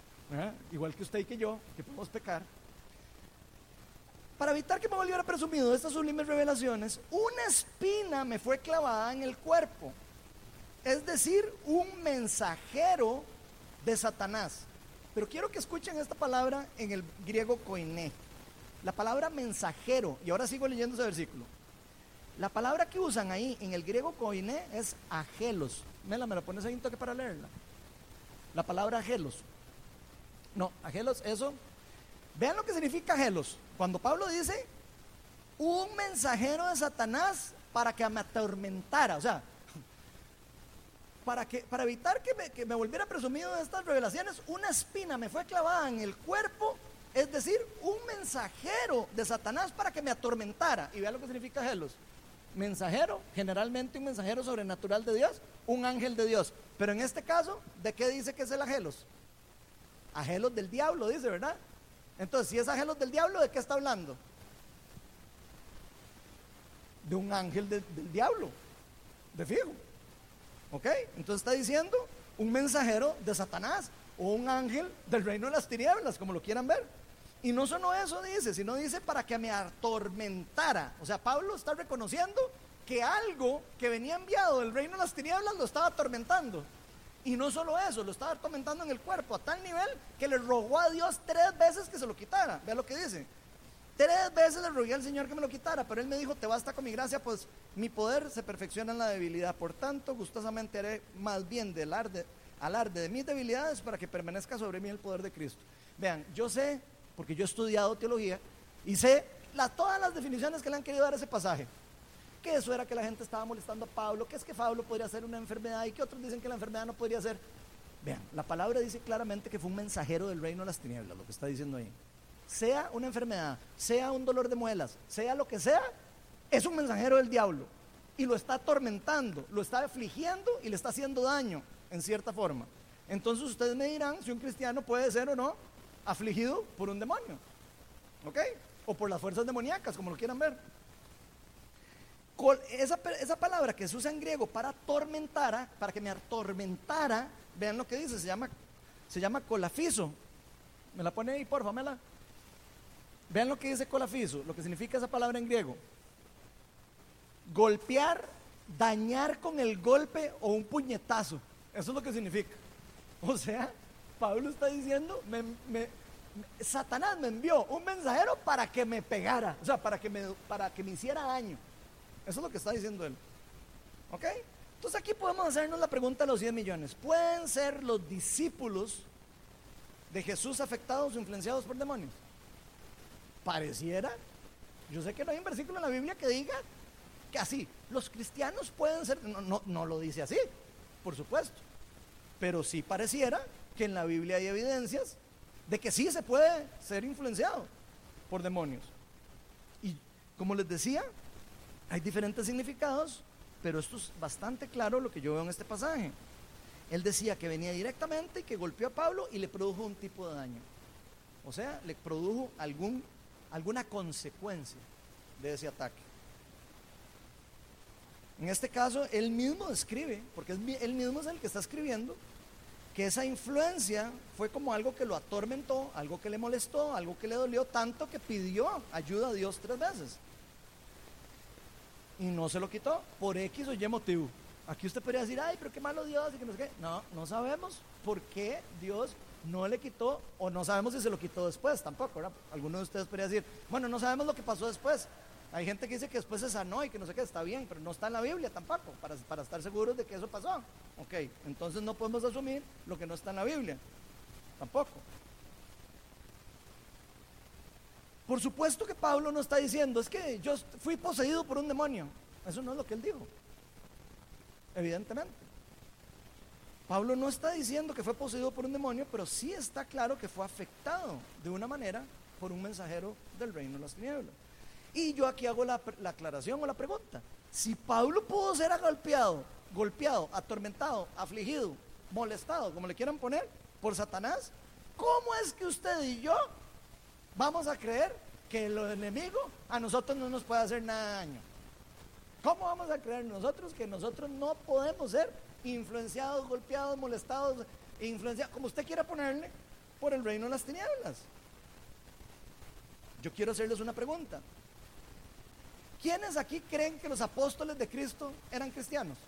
igual que usted y que yo, que podemos pecar. Para evitar que me volviera presumido de estas sublimes revelaciones, una espina me fue clavada en el cuerpo. Es decir, un mensajero de Satanás. Pero quiero que escuchen esta palabra en el griego koiné. La palabra mensajero, y ahora sigo leyendo ese versículo. La palabra que usan ahí en el griego koiné es agelos. Mela, me la pones ahí un toque para leerla. La palabra agelos. No, agelos, eso. Vean lo que significa agelos. Cuando Pablo dice un mensajero de Satanás para que me atormentara, o sea, para, que, para evitar que me, volviera presumido de estas revelaciones, una espina me fue clavada en el cuerpo, es decir, un mensajero de Satanás para que me atormentara. Y vean lo que significa agelos mensajero, generalmente un mensajero sobrenatural de Dios, un ángel de Dios. Pero en este caso, ¿de qué dice que es el agelos? Agelos del diablo, dice, ¿verdad? Entonces, si es agelos del diablo, ¿de qué está hablando? De un ángel del diablo, de fijo. ¿Ok? Entonces está diciendo un mensajero de Satanás o un ángel del reino de las tinieblas, como lo quieran ver. Y no solo eso dice, sino dice para que me atormentara. O sea, Pablo está reconociendo que algo que venía enviado del reino de las tinieblas lo estaba atormentando. Y no solo eso, lo estaba atormentando en el cuerpo a tal nivel que le rogó a Dios tres veces que se lo quitara. Vea lo que dice. Tres veces le rogué al Señor que me lo quitara, pero Él me dijo, te basta con mi gracia, pues mi poder se perfecciona en la debilidad. Por tanto, gustosamente haré más bien del alarde, alarde de mis debilidades para que permanezca sobre mí el poder de Cristo. Vean, yo sé porque yo he estudiado teología y sé todas las definiciones que le han querido dar a ese pasaje. Que eso era que la gente estaba molestando a Pablo, que es que Pablo podría ser una enfermedad y que otros dicen que la enfermedad no podría ser. Vean, la palabra dice claramente que fue un mensajero del reino de las tinieblas, lo que está diciendo ahí. Sea una enfermedad, sea un dolor de muelas, sea lo que sea, es un mensajero del diablo y lo está atormentando, lo está afligiendo y le está haciendo daño en cierta forma. Entonces ustedes me dirán si un cristiano puede ser o no afligido por un demonio. ¿Ok? O por las fuerzas demoníacas, como lo quieran ver. Esa, esa, palabra que se usa en griego para atormentar, para que me atormentara, vean lo que dice, se llama, se llama colafiso. Me la pone ahí, porfa, la Vean lo que dice colafiso, lo que significa esa palabra en griego. Golpear, dañar con el golpe o un puñetazo. Eso es lo que significa. O sea, Pablo está diciendo, Satanás me envió un mensajero para que me pegara, o sea, para que me, para que me hiciera daño. Eso es lo que está diciendo él. ¿Ok? Entonces aquí podemos hacernos la pregunta a los 10 millones. ¿Pueden ser los discípulos de Jesús afectados o influenciados por demonios? Pareciera. Yo sé que no hay un versículo en la Biblia que diga que así. Los cristianos pueden ser, no, no, no lo dice así, por supuesto. Pero sí pareciera que en la Biblia hay evidencias de que sí se puede ser influenciado por demonios. Y como les decía, hay diferentes significados, pero esto es bastante claro lo que yo veo en este pasaje. Él decía que venía directamente y que golpeó a Pablo y le produjo un tipo de daño. O sea, le produjo algún, alguna consecuencia de ese ataque. En este caso, él mismo describe, porque él mismo es el que está escribiendo, que esa influencia fue como algo que lo atormentó, algo que le molestó, algo que le dolió tanto que pidió ayuda a Dios tres veces. Y no se lo quitó por X o Y motivo. Aquí usted podría decir, ay, pero qué malo Dios y que no sé qué. No, no sabemos por qué Dios no le quitó o no sabemos si se lo quitó después tampoco. Algunos de ustedes podría decir, bueno, no sabemos lo que pasó después. Hay gente que dice que después se sanó y que no sé qué, está bien, pero no está en la Biblia tampoco, para, para estar seguros de que eso pasó. Ok, entonces no podemos asumir lo que no está en la Biblia, tampoco. Por supuesto que Pablo no está diciendo, es que yo fui poseído por un demonio. Eso no es lo que él dijo. Evidentemente. Pablo no está diciendo que fue poseído por un demonio, pero sí está claro que fue afectado de una manera por un mensajero del reino de las tinieblas. Y yo aquí hago la, la aclaración o la pregunta. Si Pablo pudo ser golpeado, golpeado, atormentado, afligido, molestado, como le quieran poner, por Satanás, ¿cómo es que usted y yo vamos a creer que el enemigo a nosotros no nos puede hacer nada daño. ¿Cómo vamos a creer nosotros que nosotros no podemos ser influenciados, golpeados, molestados, influenciados, como usted quiera ponerle, por el reino de las tinieblas? Yo quiero hacerles una pregunta. ¿Quiénes aquí creen que los apóstoles de Cristo eran cristianos?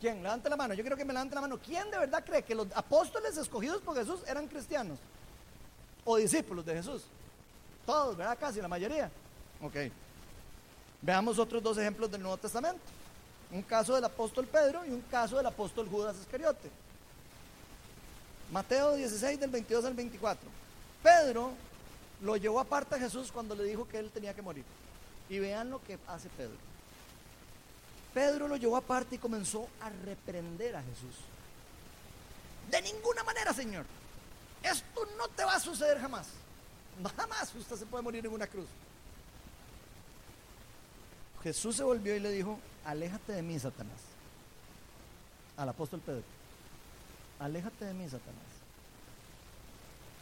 ¿Quién? Levante la mano. Yo quiero que me levante la mano. ¿Quién de verdad cree que los apóstoles escogidos por Jesús eran cristianos? O discípulos de Jesús. Todos, ¿verdad? Casi la mayoría. Ok. Veamos otros dos ejemplos del Nuevo Testamento. Un caso del apóstol Pedro y un caso del apóstol Judas Iscariote. Mateo 16 del 22 al 24. Pedro lo llevó aparte a Jesús cuando le dijo que él tenía que morir. Y vean lo que hace Pedro. Pedro lo llevó aparte y comenzó a reprender a Jesús. De ninguna manera, Señor. Esto no te va a suceder jamás. Jamás usted se puede morir en una cruz. Jesús se volvió y le dijo, aléjate de mí, Satanás. Al apóstol Pedro. Aléjate de mí, Satanás.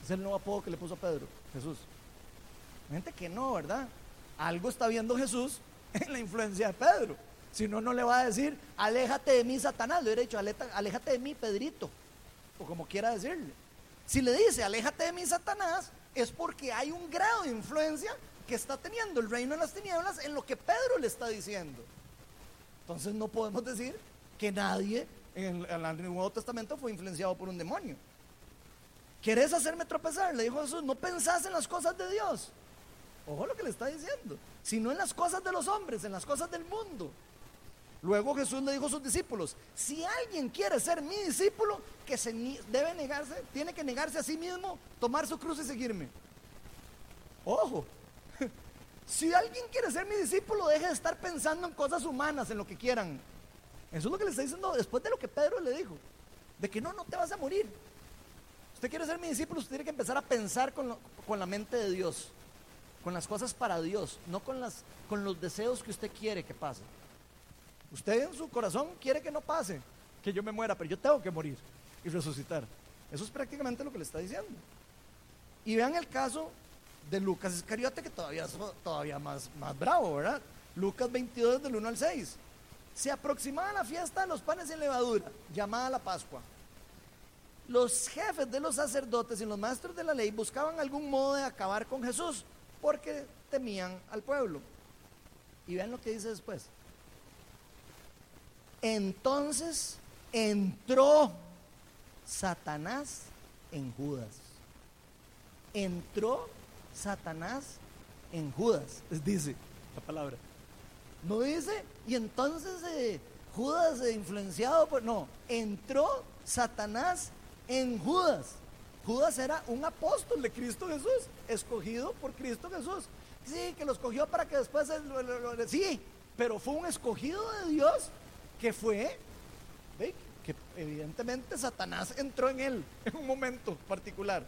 Es el nuevo apodo que le puso a Pedro, Jesús. Gente que no, ¿verdad? Algo está viendo Jesús en la influencia de Pedro. Si no, no le va a decir, aléjate de mí, Satanás. Le hubiera dicho, aléjate de mí, Pedrito. O como quiera decirle. Si le dice, aléjate de mí, Satanás, es porque hay un grado de influencia que está teniendo el reino de las tinieblas en lo que Pedro le está diciendo. Entonces no podemos decir que nadie en el, Nuevo Testamento fue influenciado por un demonio. ¿Quieres hacerme tropezar? Le dijo Jesús, no pensás en las cosas de Dios. Ojo lo que le está diciendo, sino en las cosas de los hombres, en las cosas del mundo. Luego Jesús le dijo a sus discípulos, si alguien quiere ser mi discípulo, que se debe negarse, tiene que negarse a sí mismo, tomar su cruz y seguirme. Ojo, si alguien quiere ser mi discípulo, deje de estar pensando en cosas humanas, en lo que quieran. Eso es lo que le está diciendo después de lo que Pedro le dijo, de que no, no te vas a morir. Usted quiere ser mi discípulo, usted tiene que empezar a pensar con, la mente de Dios, con las cosas para Dios, no con, con los deseos que usted quiere que pasen. Usted en su corazón quiere que no pase, que yo me muera, pero yo tengo que morir y resucitar. Eso es prácticamente lo que le está diciendo. Y vean el caso de Lucas Iscariote, que todavía es todavía más, más bravo, ¿verdad? Lucas 22 del 1 al 6. Se aproximaba la fiesta de los panes sin levadura, llamada la Pascua. Los jefes de los sacerdotes y los maestros de la ley buscaban algún modo de acabar con Jesús, porque temían al pueblo. Y vean lo que dice después. Entonces entró Satanás en Judas. Entró Satanás en Judas, dice la palabra. No dice, y entonces eh, Judas eh, influenciado por... No, entró Satanás en Judas. Judas era un apóstol de Cristo Jesús, escogido por Cristo Jesús. Sí, que lo escogió para que después... sí, pero fue un escogido de Dios que fue, que evidentemente Satanás entró en él en un momento particular.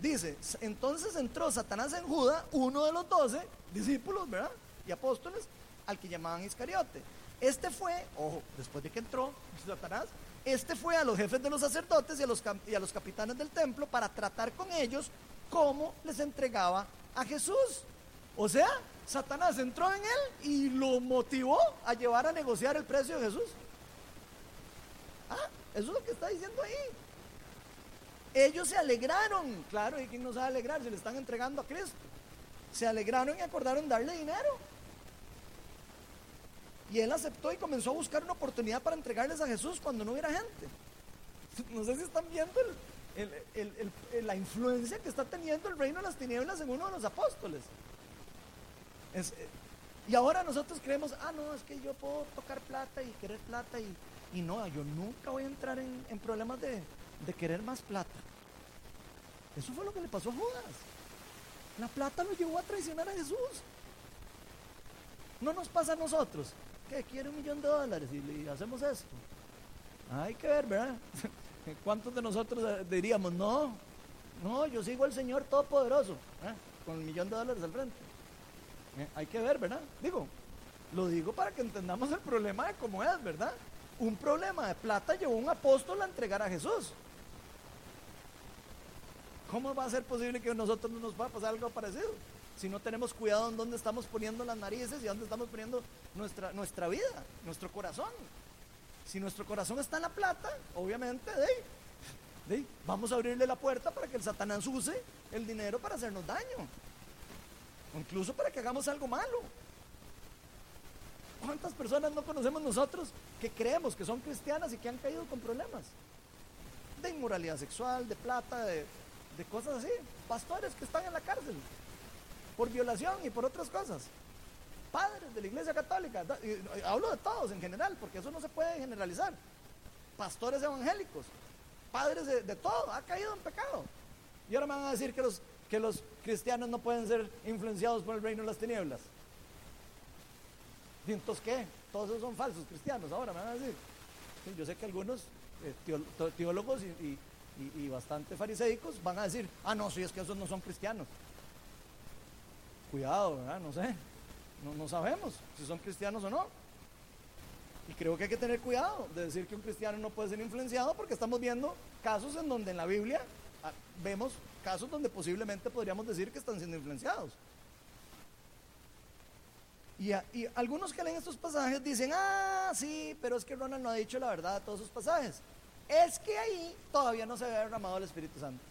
Dice, entonces entró Satanás en Judas, uno de los doce discípulos, ¿verdad? Y apóstoles, al que llamaban Iscariote. Este fue, ojo, después de que entró Satanás, este fue a los jefes de los sacerdotes y a los, y a los capitanes del templo para tratar con ellos cómo les entregaba a Jesús. O sea, Satanás entró en él y lo motivó a llevar a negociar el precio de Jesús. Ah, eso es lo que está diciendo ahí. Ellos se alegraron, claro, ¿y quién no sabe alegrar? Se le están entregando a Cristo. Se alegraron y acordaron darle dinero. Y él aceptó y comenzó a buscar una oportunidad para entregarles a Jesús cuando no hubiera gente. No sé si están viendo la influencia que está teniendo el reino de las tinieblas en uno de los apóstoles. Eh, y ahora nosotros creemos, ah, no, es que yo puedo tocar plata y querer plata y, no, yo nunca voy a entrar en, problemas de, de, querer más plata. Eso fue lo que le pasó a Judas. La plata lo llevó a traicionar a Jesús. No nos pasa a nosotros. que quiere un millón de dólares y le hacemos esto? Hay que ver, ¿verdad? ¿Cuántos de nosotros eh, diríamos, no, no, yo sigo al Señor Todopoderoso, ¿eh? con el millón de dólares al frente? Eh, hay que ver, ¿verdad? Digo, lo digo para que entendamos el problema de cómo es, ¿verdad? Un problema de plata llevó un apóstol a entregar a Jesús. ¿Cómo va a ser posible que a nosotros no nos va a pasar algo parecido? Si no tenemos cuidado en dónde estamos poniendo las narices y dónde estamos poniendo nuestra, nuestra vida, nuestro corazón. Si nuestro corazón está en la plata, obviamente, vamos a abrirle la puerta para que el Satanás use el dinero para hacernos daño incluso para que hagamos algo malo. ¿Cuántas personas no conocemos nosotros que creemos que son cristianas y que han caído con problemas? De inmoralidad sexual, de plata, de, cosas así. Pastores que están en la cárcel por violación y por otras cosas. Padres de la iglesia católica. Hablo de todos en general, porque eso no se puede generalizar. Pastores evangélicos, padres de, de todo, ha caído en pecado. Y ahora me van a decir que los que los cristianos no pueden ser influenciados por el reino de las tinieblas. ¿Y entonces qué? Todos esos son falsos cristianos, ahora me van a decir. yo sé que algunos eh, teólogos y, bastante fariseicos van a decir, ah, no, si es que esos no son cristianos. Cuidado, ¿verdad? No sé. No, no sabemos si son cristianos o no. Y creo que hay que tener cuidado de decir que un cristiano no puede ser influenciado porque estamos viendo casos en donde en la Biblia ah, vemos casos donde posiblemente podríamos decir que están siendo influenciados. Y, algunos que leen estos pasajes dicen, ah, sí, pero es que Ronald no ha dicho la verdad de todos esos pasajes. Es que ahí todavía no se había derramado el Espíritu Santo.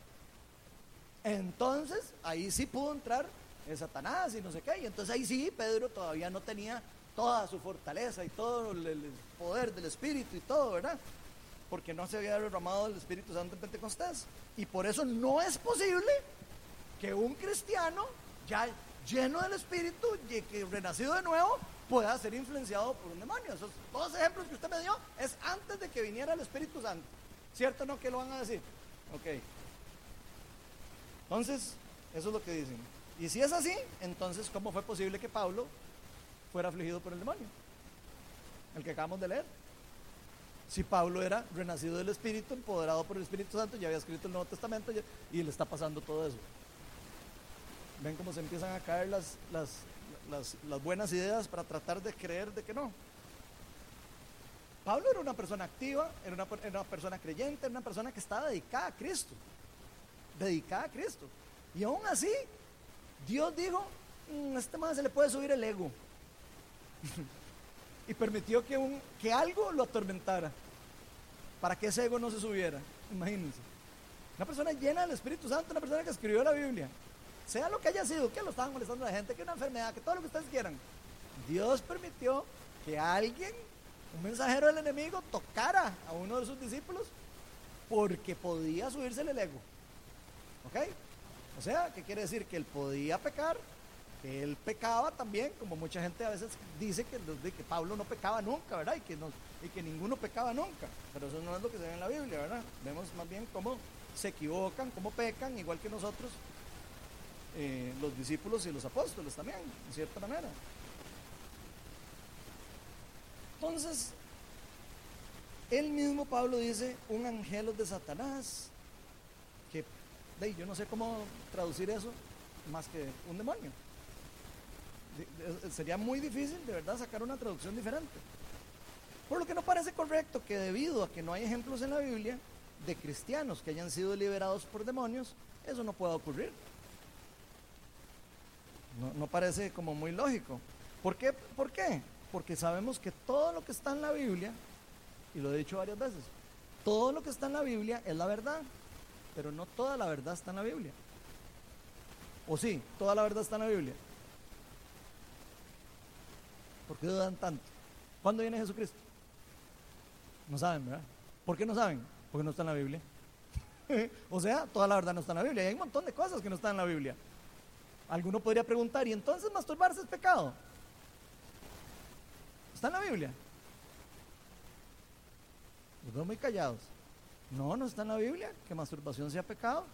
Entonces, ahí sí pudo entrar el Satanás y no sé qué. Y entonces ahí sí, Pedro todavía no tenía toda su fortaleza y todo el poder del Espíritu y todo, ¿verdad? Porque no se había derramado el Espíritu Santo en Pentecostés. Y por eso no es posible que un cristiano ya lleno del Espíritu, que renacido de nuevo, pueda ser influenciado por un demonio. Esos dos ejemplos que usted me dio es antes de que viniera el Espíritu Santo. ¿Cierto o no que lo van a decir? Ok. Entonces, eso es lo que dicen. Y si es así, entonces, ¿cómo fue posible que Pablo fuera afligido por el demonio? El que acabamos de leer. Si Pablo era renacido del Espíritu, empoderado por el Espíritu Santo, ya había escrito el Nuevo Testamento y le está pasando todo eso. Ven cómo se empiezan a caer las, las, buenas ideas para tratar de creer de que no. Pablo era una persona activa, era una, era una persona creyente, era una persona que estaba dedicada a Cristo. Dedicada a Cristo. Y aún así, Dios dijo, "Mm, a este man se le puede subir el ego. y permitió que, un, que algo lo atormentara para que ese ego no se subiera. Imagínense. Una persona llena del Espíritu Santo, una persona que escribió la Biblia. Sea lo que haya sido, que lo estaban molestando a la gente, que una enfermedad, que todo lo que ustedes quieran. Dios permitió que alguien, un mensajero del enemigo, tocara a uno de sus discípulos porque podía subirse el ego. ¿Ok? O sea, ¿qué quiere decir? Que él podía pecar, él pecaba también, como mucha gente a veces dice que, Pablo no pecaba nunca, ¿verdad? Y que, no, y que ninguno pecaba nunca. Pero eso no es lo que se ve en la Biblia, ¿verdad? Vemos más bien cómo se equivocan, cómo pecan, igual que nosotros, eh, los discípulos y los apóstoles también, de cierta manera. Entonces, él mismo Pablo dice, un ángel de Satanás, que yo no sé cómo traducir eso más que un demonio. De, sería muy difícil de verdad sacar una traducción diferente. Por lo que no parece correcto que debido a que no hay ejemplos en la Biblia de cristianos que hayan sido liberados por demonios, eso no pueda ocurrir. No, no parece como muy lógico. ¿Por qué? ¿Por qué? Porque sabemos que todo lo que está en la Biblia, y lo he dicho varias veces, todo lo que está en la Biblia es la verdad, pero no toda la verdad está en la Biblia. ¿O sí? ¿Toda la verdad está en la Biblia? ¿Por qué dudan tanto? ¿Cuándo viene Jesucristo? No saben, ¿verdad? ¿Por qué no saben? Porque no está en la Biblia. o sea, toda la verdad no está en la Biblia. Hay un montón de cosas que no están en la Biblia. Alguno podría preguntar, ¿y entonces masturbarse es pecado? ¿Está en la Biblia? Los veo muy callados. No, no está en la Biblia que masturbación sea pecado.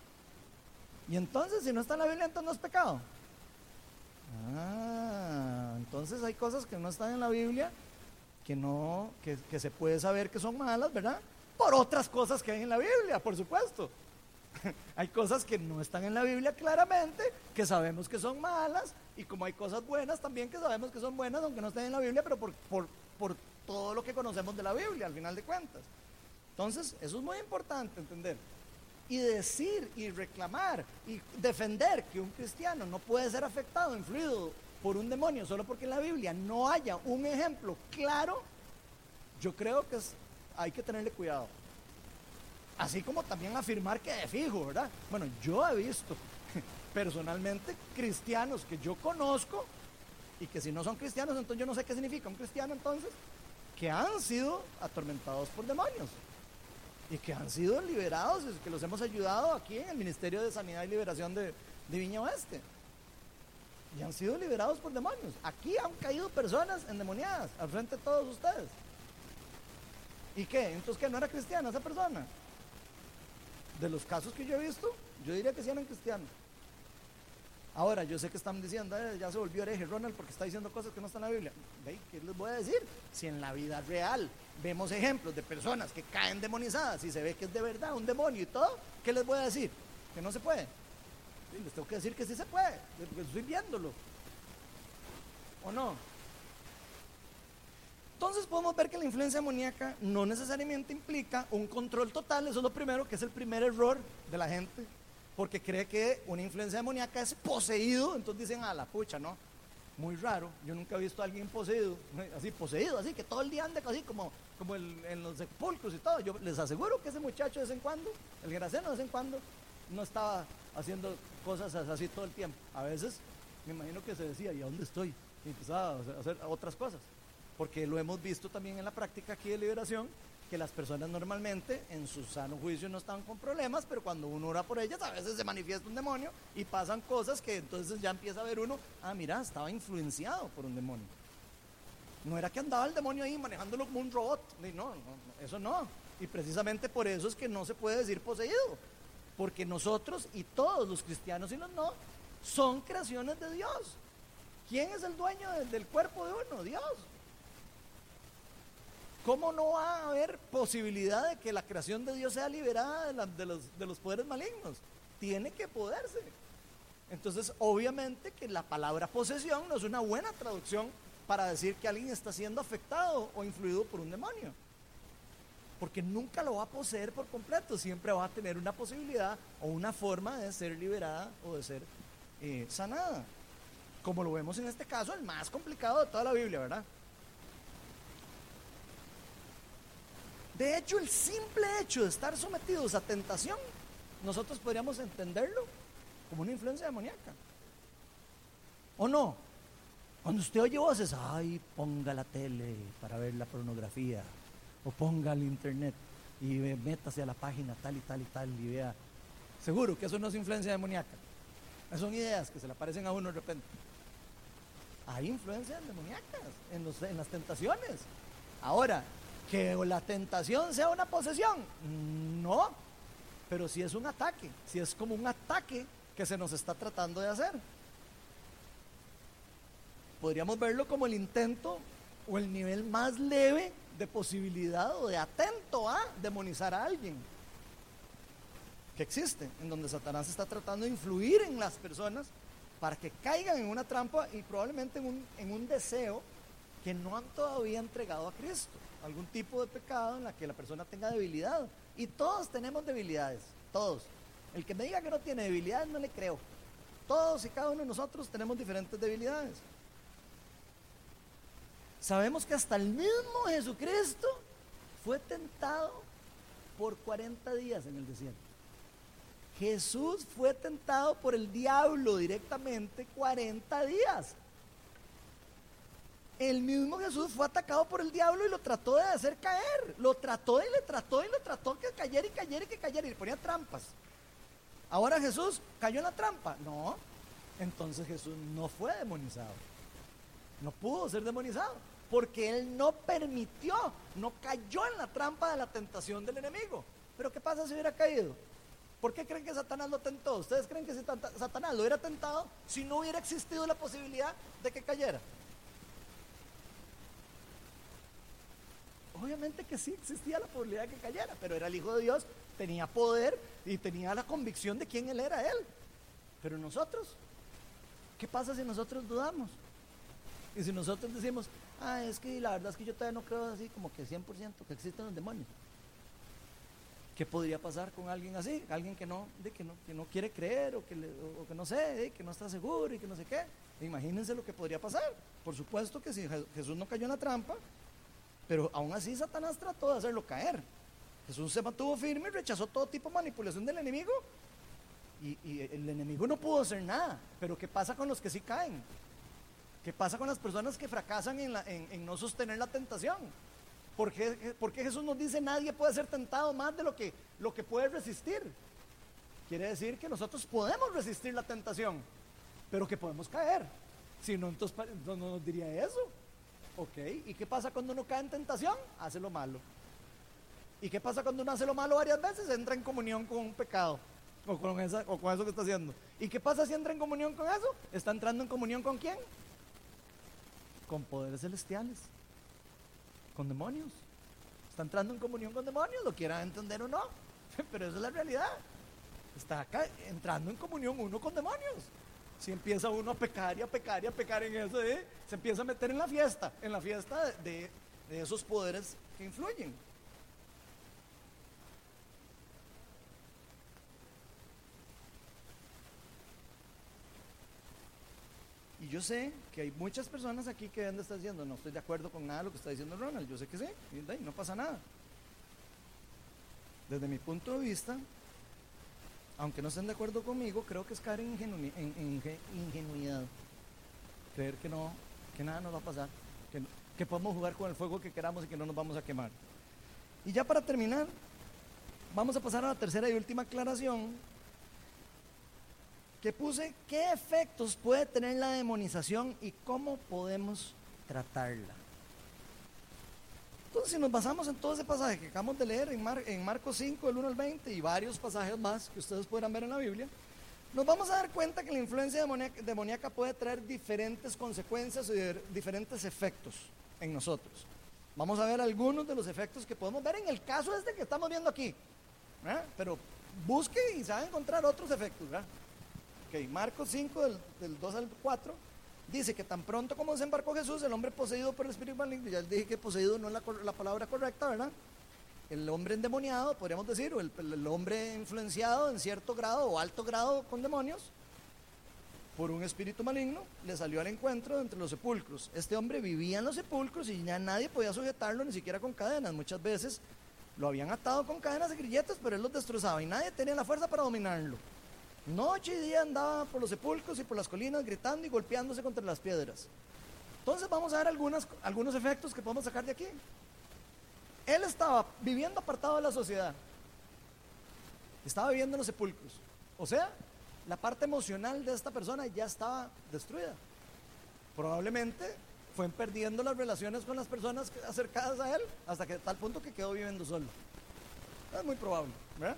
Y entonces, si no está en la Biblia, entonces no es pecado. Ah, entonces hay cosas que no están en la Biblia que no, que, que, se puede saber que son malas, ¿verdad? Por otras cosas que hay en la Biblia, por supuesto. hay cosas que no están en la Biblia claramente, que sabemos que son malas, y como hay cosas buenas también que sabemos que son buenas, aunque no estén en la Biblia, pero por, por, por todo lo que conocemos de la Biblia, al final de cuentas. Entonces, eso es muy importante entender. Y decir y reclamar y defender que un cristiano no puede ser afectado, influido por un demonio solo porque en la Biblia no haya un ejemplo claro, yo creo que es, hay que tenerle cuidado. Así como también afirmar que de fijo, ¿verdad? Bueno, yo he visto personalmente cristianos que yo conozco y que si no son cristianos, entonces yo no sé qué significa un cristiano entonces, que han sido atormentados por demonios y que han sido liberados, que los hemos ayudado aquí en el Ministerio de Sanidad y Liberación de, de Viña Oeste. Y han sido liberados por demonios. Aquí han caído personas endemoniadas al frente de todos ustedes. ¿Y qué? Entonces, ¿qué? ¿No era cristiana esa persona? De los casos que yo he visto, yo diría que sí eran cristianos. Ahora, yo sé que están diciendo, eh, ya se volvió hereje Ronald porque está diciendo cosas que no están en la Biblia. ¿Qué les voy a decir? Si en la vida real vemos ejemplos de personas que caen demonizadas y se ve que es de verdad un demonio y todo, ¿qué les voy a decir? Que no se puede. Sí, les tengo que decir que sí se puede, porque estoy viéndolo. ¿O no? Entonces podemos ver que la influencia demoníaca no necesariamente implica un control total, eso es lo primero, que es el primer error de la gente, porque cree que una influencia demoníaca es poseído, entonces dicen, a la pucha, ¿no? Muy raro, yo nunca he visto a alguien poseído, así poseído, así que todo el día anda así como, como en los sepulcros y todo. Yo les aseguro que ese muchacho de vez en cuando, el graceno de vez en cuando, no estaba haciendo cosas así todo el tiempo. A veces me imagino que se decía, ¿y a dónde estoy? Y empezaba a hacer otras cosas. Porque lo hemos visto también en la práctica aquí de liberación, que las personas normalmente en su sano juicio no están con problemas, pero cuando uno ora por ellas a veces se manifiesta un demonio y pasan cosas que entonces ya empieza a ver uno, ah, mira, estaba influenciado por un demonio. No era que andaba el demonio ahí manejándolo como un robot, no, no, eso no. Y precisamente por eso es que no se puede decir poseído, porque nosotros y todos los cristianos y los no son creaciones de Dios. ¿Quién es el dueño del, cuerpo de uno? Dios. ¿Cómo no va a haber posibilidad de que la creación de Dios sea liberada de, los, poderes malignos? Tiene que poderse. Entonces, obviamente que la palabra posesión no es una buena traducción para decir que alguien está siendo afectado o influido por un demonio. Porque nunca lo va a poseer por completo, siempre va a tener una posibilidad o una forma de ser liberada o de ser eh, sanada. Como lo vemos en este caso, el más complicado de toda la Biblia, ¿verdad? De hecho, el simple hecho de estar sometidos a tentación, nosotros podríamos entenderlo como una influencia demoníaca. ¿O no? Cuando usted oye voces, ay, ponga la tele para ver la pornografía, o ponga el internet y métase a la página tal y tal y tal y vea. Seguro que eso no es influencia demoníaca. son ideas que se le aparecen a uno de repente. Hay influencias demoníacas en, en las tentaciones. Ahora, que la tentación sea una posesión, no, pero si es un ataque, si es como un ataque que se nos está tratando de hacer. Podríamos verlo como el intento o el nivel más leve de posibilidad o de atento a demonizar a alguien que existe, en donde Satanás está tratando de influir en las personas para que caigan en una trampa y probablemente en un, en un deseo que no han todavía entregado a Cristo algún tipo de pecado en la que la persona tenga debilidad. Y todos tenemos debilidades, todos. El que me diga que no tiene debilidades no le creo. Todos y cada uno de nosotros tenemos diferentes debilidades. Sabemos que hasta el mismo Jesucristo fue tentado por 40 días en el desierto. Jesús fue tentado por el diablo directamente 40 días. El mismo Jesús fue atacado por el diablo y lo trató de hacer caer. Lo trató y le trató y le trató que cayera y cayera y que cayera y le ponía trampas. Ahora Jesús cayó en la trampa. No. Entonces Jesús no fue demonizado. No pudo ser demonizado. Porque él no permitió, no cayó en la trampa de la tentación del enemigo. Pero ¿qué pasa si hubiera caído? ¿Por qué creen que Satanás lo tentó? ¿Ustedes creen que Satanás lo hubiera tentado si no hubiera existido la posibilidad de que cayera? Obviamente que sí existía la posibilidad de que cayera, pero era el Hijo de Dios, tenía poder y tenía la convicción de quién Él era Él. Pero nosotros, ¿qué pasa si nosotros dudamos? Y si nosotros decimos, ah, es que la verdad es que yo todavía no creo así como que 100% que existen los demonios. ¿Qué podría pasar con alguien así? Alguien que no, que no, que no quiere creer o que, o que no sé, que no está seguro y que no sé qué. Imagínense lo que podría pasar. Por supuesto que si Jesús no cayó en la trampa, pero aún así Satanás trató de hacerlo caer. Jesús se mantuvo firme y rechazó todo tipo de manipulación del enemigo. Y, el enemigo no pudo hacer nada. Pero ¿qué pasa con los que sí caen? ¿Qué pasa con las personas que fracasan en, no sostener la tentación? ¿Por qué, Jesús nos dice nadie puede ser tentado más de lo que, lo que puede resistir? Quiere decir que nosotros podemos resistir la tentación, pero que podemos caer. Si no, entonces no nos diría eso. Ok, ¿y qué pasa cuando uno cae en tentación? Hace lo malo. ¿Y qué pasa cuando uno hace lo malo varias veces? Entra en comunión con un pecado. O con, esa, o con eso que está haciendo. ¿Y qué pasa si entra en comunión con eso? ¿Está entrando en comunión con quién? Con poderes celestiales. Con demonios. Está entrando en comunión con demonios, lo quiera entender o no. Pero esa es la realidad. Está acá entrando en comunión uno con demonios. Si empieza uno a pecar y a pecar y a pecar en eso, ¿eh? se empieza a meter en la fiesta, en la fiesta de, de esos poderes que influyen. Y yo sé que hay muchas personas aquí que deben de estar diciendo, no estoy de acuerdo con nada de lo que está diciendo Ronald. Yo sé que sí, y no pasa nada. Desde mi punto de vista, aunque no estén de acuerdo conmigo, creo que es caer en, ingenuidad. Creer que no, que nada nos va a pasar, que, que podemos jugar con el fuego que queramos y que no nos vamos a quemar. Y ya para terminar, vamos a pasar a la tercera y última aclaración que puse qué efectos puede tener la demonización y cómo podemos tratarla. Entonces, si nos basamos en todo ese pasaje que acabamos de leer en, en Marcos 5, del 1 al 20, y varios pasajes más que ustedes podrán ver en la Biblia, nos vamos a dar cuenta que la influencia demoníaca, puede traer diferentes consecuencias y diferentes efectos en nosotros. Vamos a ver algunos de los efectos que podemos ver en el caso este que estamos viendo aquí. Pero busque y se va a encontrar otros efectos. ¿verdad? Marcos 5, del, del 2 al 4 dice que tan pronto como desembarcó Jesús, el hombre poseído por el espíritu maligno, ya dije que poseído no es la, palabra correcta, ¿verdad? el hombre endemoniado, podríamos decir, o el, hombre influenciado en cierto grado o alto grado con demonios, por un espíritu maligno, le salió al encuentro entre los sepulcros. Este hombre vivía en los sepulcros y ya nadie podía sujetarlo ni siquiera con cadenas. Muchas veces lo habían atado con cadenas y grilletes, pero él los destrozaba y nadie tenía la fuerza para dominarlo. Noche y día andaba por los sepulcros y por las colinas gritando y golpeándose contra las piedras. Entonces vamos a ver algunos efectos que podemos sacar de aquí. Él estaba viviendo apartado de la sociedad. Estaba viviendo en los sepulcros. O sea, la parte emocional de esta persona ya estaba destruida. Probablemente fue perdiendo las relaciones con las personas acercadas a él hasta que tal punto que quedó viviendo solo. Es muy probable, ¿verdad?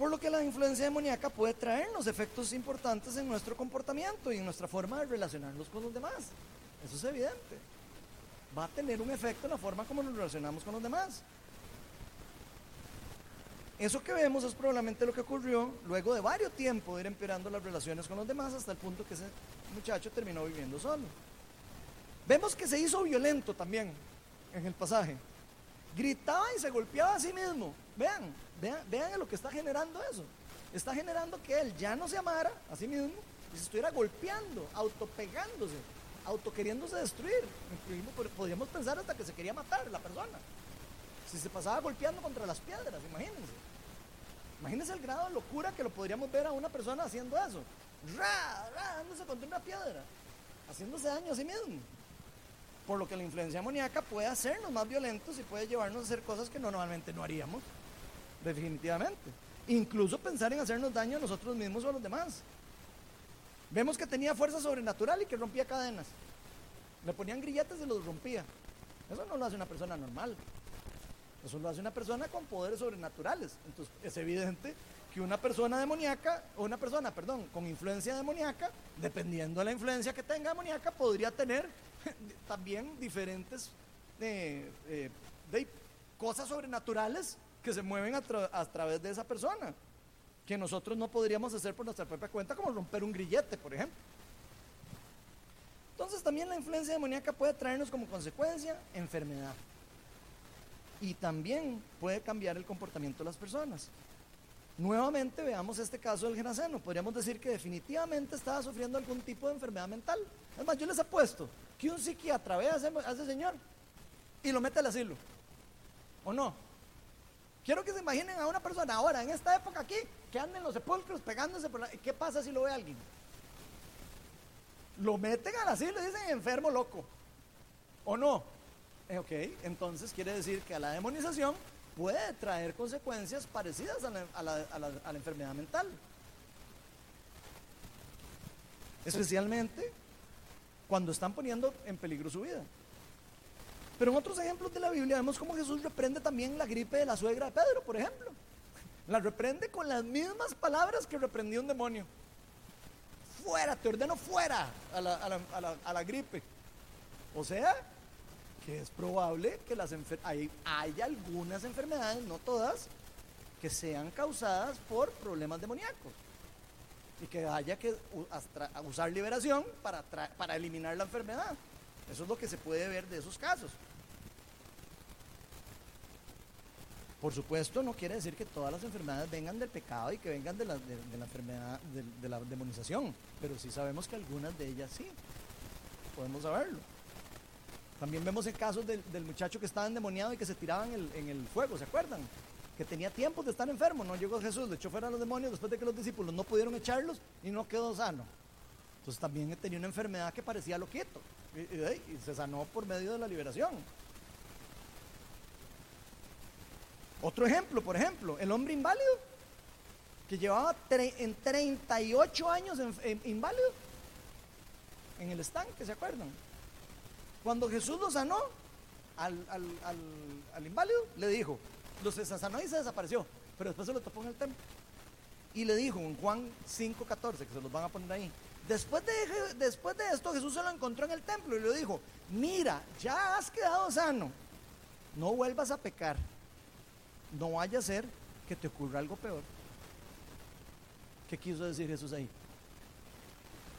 Por lo que la influencia demoníaca puede traernos efectos importantes en nuestro comportamiento y en nuestra forma de relacionarnos con los demás. Eso es evidente. Va a tener un efecto en la forma como nos relacionamos con los demás. Eso que vemos es probablemente lo que ocurrió luego de varios tiempos de ir empeorando las relaciones con los demás hasta el punto que ese muchacho terminó viviendo solo. Vemos que se hizo violento también en el pasaje. Gritaba y se golpeaba a sí mismo. Vean, vean, vean lo que está generando eso. Está generando que él ya no se amara a sí mismo y se estuviera golpeando, autopegándose, autoqueriéndose destruir. Podríamos pensar hasta que se quería matar la persona. Si se pasaba golpeando contra las piedras, imagínense. Imagínense el grado de locura que lo podríamos ver a una persona haciendo eso. Ra, ra, dándose contra una piedra, haciéndose daño a sí mismo. Por lo que la influencia amoníaca puede hacernos más violentos y puede llevarnos a hacer cosas que normalmente no haríamos. Definitivamente. Incluso pensar en hacernos daño a nosotros mismos o a los demás. Vemos que tenía fuerza sobrenatural y que rompía cadenas. Le ponían grilletes y los rompía. Eso no lo hace una persona normal. Eso lo hace una persona con poderes sobrenaturales. Entonces es evidente que una persona demoníaca, o una persona, perdón, con influencia demoníaca, dependiendo de la influencia que tenga demoníaca, podría tener también diferentes eh, eh, cosas sobrenaturales que se mueven a, través de esa persona, que nosotros no podríamos hacer por nuestra propia cuenta, como romper un grillete, por ejemplo. Entonces también la influencia demoníaca puede traernos como consecuencia enfermedad y también puede cambiar el comportamiento de las personas. Nuevamente veamos este caso del genaceno. Podríamos decir que definitivamente estaba sufriendo algún tipo de enfermedad mental. Es más, yo les apuesto que un psiquiatra ve a ese, señor y lo mete al asilo. ¿O no? Quiero que se imaginen a una persona ahora, en esta época aquí, que anda en los sepulcros pegándose por la... ¿Qué pasa si lo ve alguien? Lo meten al asilo y dicen enfermo loco. ¿O no? Eh, ok, entonces quiere decir que la demonización puede traer consecuencias parecidas a la, enfermedad mental. Especialmente cuando están poniendo en peligro su vida. Pero en otros ejemplos de la Biblia vemos cómo Jesús reprende también la gripe de la suegra de Pedro, por ejemplo. La reprende con las mismas palabras que reprendió un demonio. Fuera, te ordeno fuera a la, a la gripe. O sea, que es probable que las hay, hay algunas enfermedades, no todas, que sean causadas por problemas demoníacos y que haya que usar liberación para, para eliminar la enfermedad. Eso es lo que se puede ver de esos casos. Por supuesto, no quiere decir que todas las enfermedades vengan del pecado y que vengan de la, de, la enfermedad, de la demonización, pero sí sabemos que algunas de ellas sí. Podemos saberlo. También vemos el caso del, muchacho que estaba endemoniado y que se tiraba en el fuego, ¿se acuerdan? Que tenía tiempo de estar enfermo, no llegó Jesús, le echó fuera a los demonios después de que los discípulos no pudieron echarlos y no quedó sano. Entonces también tenía una enfermedad que parecía loquito y, y, se sanó por medio de la liberación. Otro ejemplo, por ejemplo, el hombre inválido, que llevaba en 38 años inválido en el estanque, ¿se acuerdan? Cuando Jesús lo sanó al, inválido, le dijo, lo sanó y se desapareció, pero después se lo topó en el templo. Y le dijo en Juan 5:14, que se los van a poner ahí, después de, después de esto Jesús se lo encontró en el templo y le dijo, mira, ya has quedado sano, no vuelvas a pecar, no vaya a ser que te ocurra algo peor. ¿Qué quiso decir Jesús ahí?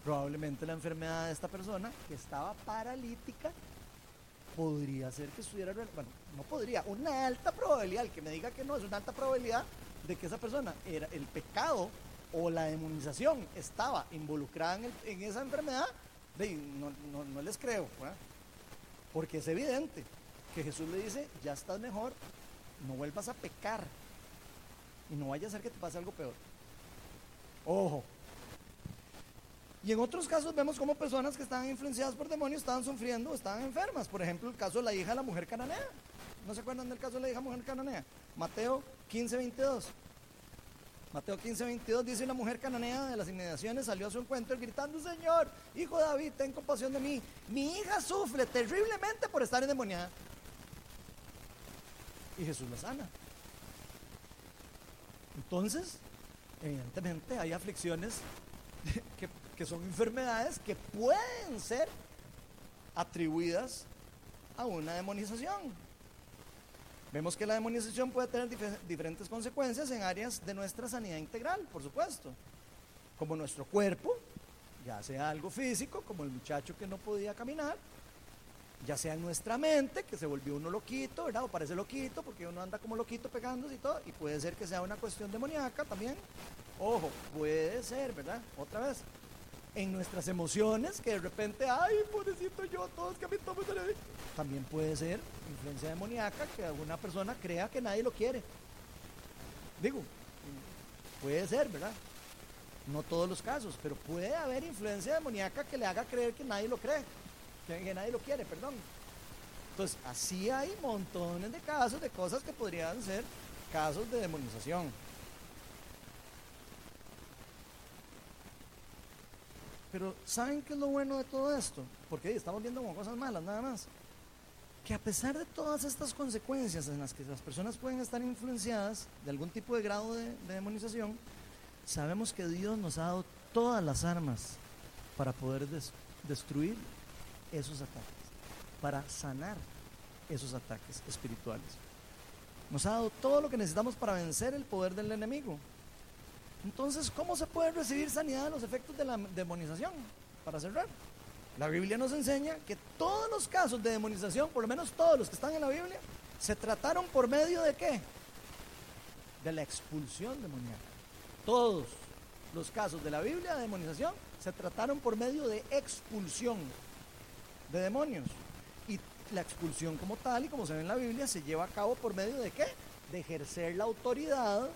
Probablemente la enfermedad de esta persona, que estaba paralítica, podría ser que estuviera, bueno, no podría, una alta probabilidad, el que me diga que no, es una alta probabilidad de que esa persona era el pecado o la demonización estaba involucrada en, esa enfermedad, no, les creo, porque es evidente que Jesús le dice, ya estás mejor, no vuelvas a pecar y no vaya a ser que te pase algo peor. Ojo. Y en otros casos vemos como personas que estaban influenciadas por demonios estaban sufriendo, estaban enfermas. Por ejemplo, el caso de la hija de la mujer cananea. ¿No se acuerdan del caso de la hija mujer cananea? Mateo 15, 22. Mateo 15, 22 dice una mujer cananea de las inmediaciones salió a su encuentro gritando, Señor, hijo de David, ten compasión de mí. Mi hija sufre terriblemente por estar endemoniada. Y Jesús la sana. Entonces, evidentemente hay aflicciones que, que son enfermedades que pueden ser atribuidas a una demonización. Vemos que la demonización puede tener diferentes consecuencias en áreas de nuestra sanidad integral, por supuesto, como nuestro cuerpo, ya sea algo físico, como el muchacho que no podía caminar, ya sea en nuestra mente, que se volvió uno loquito, ¿verdad? O parece loquito, porque uno anda como loquito pegándose y todo, y puede ser que sea una cuestión demoníaca también. Ojo, puede ser, ¿verdad? Otra vez, en nuestras emociones, que de repente, ay, pobrecito yo, todos que a mí todos También puede ser influencia demoníaca que alguna persona crea que nadie lo quiere. Digo, puede ser, ¿verdad? No todos los casos, pero puede haber influencia demoníaca que le haga creer que nadie lo cree, que, nadie lo quiere, perdón. Entonces, así hay montones de casos de cosas que podrían ser casos de demonización. Pero ¿saben qué es lo bueno de todo esto? Porque estamos viendo como cosas malas nada más. Que a pesar de todas estas consecuencias en las que las personas pueden estar influenciadas de algún tipo de grado de, demonización, sabemos que Dios nos ha dado todas las armas para poder destruir esos ataques, para sanar esos ataques espirituales. Nos ha dado todo lo que necesitamos para vencer el poder del enemigo. Entonces, ¿cómo se puede recibir sanidad de los efectos de la demonización? Para cerrar, la Biblia nos enseña que todos los casos de demonización, por lo menos todos los que están en la Biblia, se trataron por medio de qué? De la expulsión demoníaca. Todos los casos de la Biblia de demonización se trataron por medio de expulsión de demonios. Y la expulsión como tal y como se ve en la Biblia se lleva a cabo por medio de qué? De ejercer la autoridad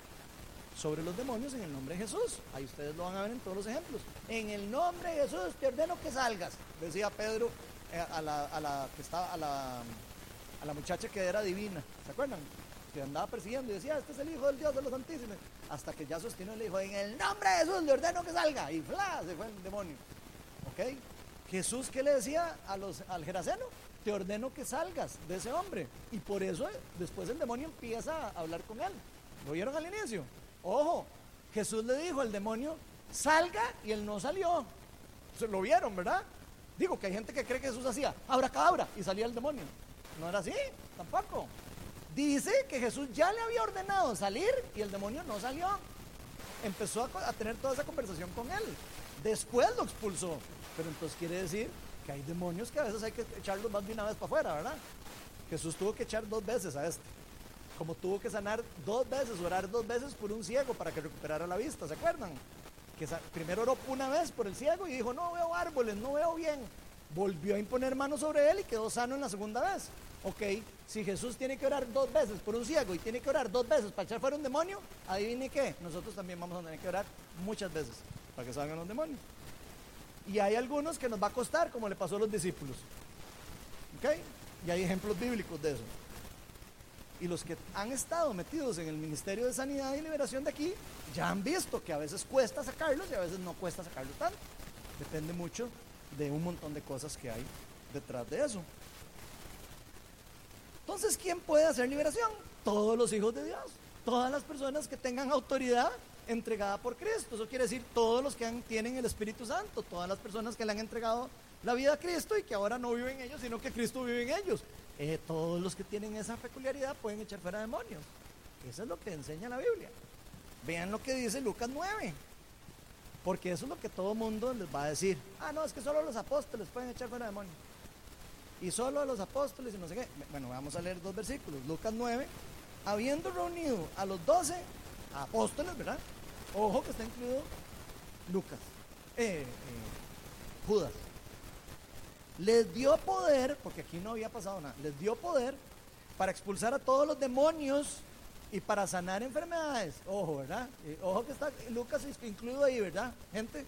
sobre los demonios en el nombre de Jesús. Ahí ustedes lo van a ver en todos los ejemplos. En el nombre de Jesús te ordeno que salgas, decía Pedro eh, a, la, que estaba, a, la, a la muchacha que era divina. ¿Se acuerdan? Que andaba persiguiendo y decía, este es el Hijo del Dios de los Santísimos. Hasta que ya sostiene y le dijo, en el nombre de Jesús le ordeno que salga. Y ¡fla! se fue el demonio. ¿Ok? Jesús, ¿qué le decía a los, al Geraseno? Te ordeno que salgas de ese hombre. Y por eso después el demonio empieza a hablar con él. ¿Lo vieron al inicio? Ojo, Jesús le dijo al demonio, salga y él no salió. Se lo vieron, ¿verdad? Digo que hay gente que cree que Jesús hacía abra cabra y salía el demonio. No era así, tampoco. Dice que Jesús ya le había ordenado salir y el demonio no salió. Empezó a, a tener toda esa conversación con él. Después lo expulsó. Pero entonces quiere decir que hay demonios que a veces hay que echarlos más de una vez para afuera, ¿verdad? Jesús tuvo que echar dos veces a este como tuvo que sanar dos veces, orar dos veces por un ciego para que recuperara la vista, ¿se acuerdan? Que primero oró una vez por el ciego y dijo, no veo árboles, no veo bien. Volvió a imponer manos sobre él y quedó sano en la segunda vez. Ok, si Jesús tiene que orar dos veces por un ciego y tiene que orar dos veces para echar fuera un demonio, adivine qué, nosotros también vamos a tener que orar muchas veces para que salgan los demonios. Y hay algunos que nos va a costar, como le pasó a los discípulos. ¿Ok? Y hay ejemplos bíblicos de eso. Y los que han estado metidos en el Ministerio de Sanidad y Liberación de aquí ya han visto que a veces cuesta sacarlos y a veces no cuesta sacarlos tanto. Depende mucho de un montón de cosas que hay detrás de eso. Entonces, ¿quién puede hacer liberación? Todos los hijos de Dios, todas las personas que tengan autoridad entregada por Cristo. Eso quiere decir todos los que tienen el Espíritu Santo, todas las personas que le han entregado la vida a Cristo y que ahora no viven en ellos, sino que Cristo vive en ellos. Eh, todos los que tienen esa peculiaridad pueden echar fuera demonios. Eso es lo que enseña la Biblia. Vean lo que dice Lucas 9. Porque eso es lo que todo mundo les va a decir. Ah, no, es que solo los apóstoles pueden echar fuera demonios. y solo los apóstoles y no sé qué. Bueno, vamos a leer dos versículos. Lucas 9, habiendo reunido a los doce apóstoles, ¿verdad? Ojo que está incluido Lucas, eh, eh, Judas. Les dio poder, porque aquí no había pasado nada, les dio poder para expulsar a todos los demonios y para sanar enfermedades. Ojo, ¿verdad? ojo que está Lucas incluido ahí, ¿verdad? Gente.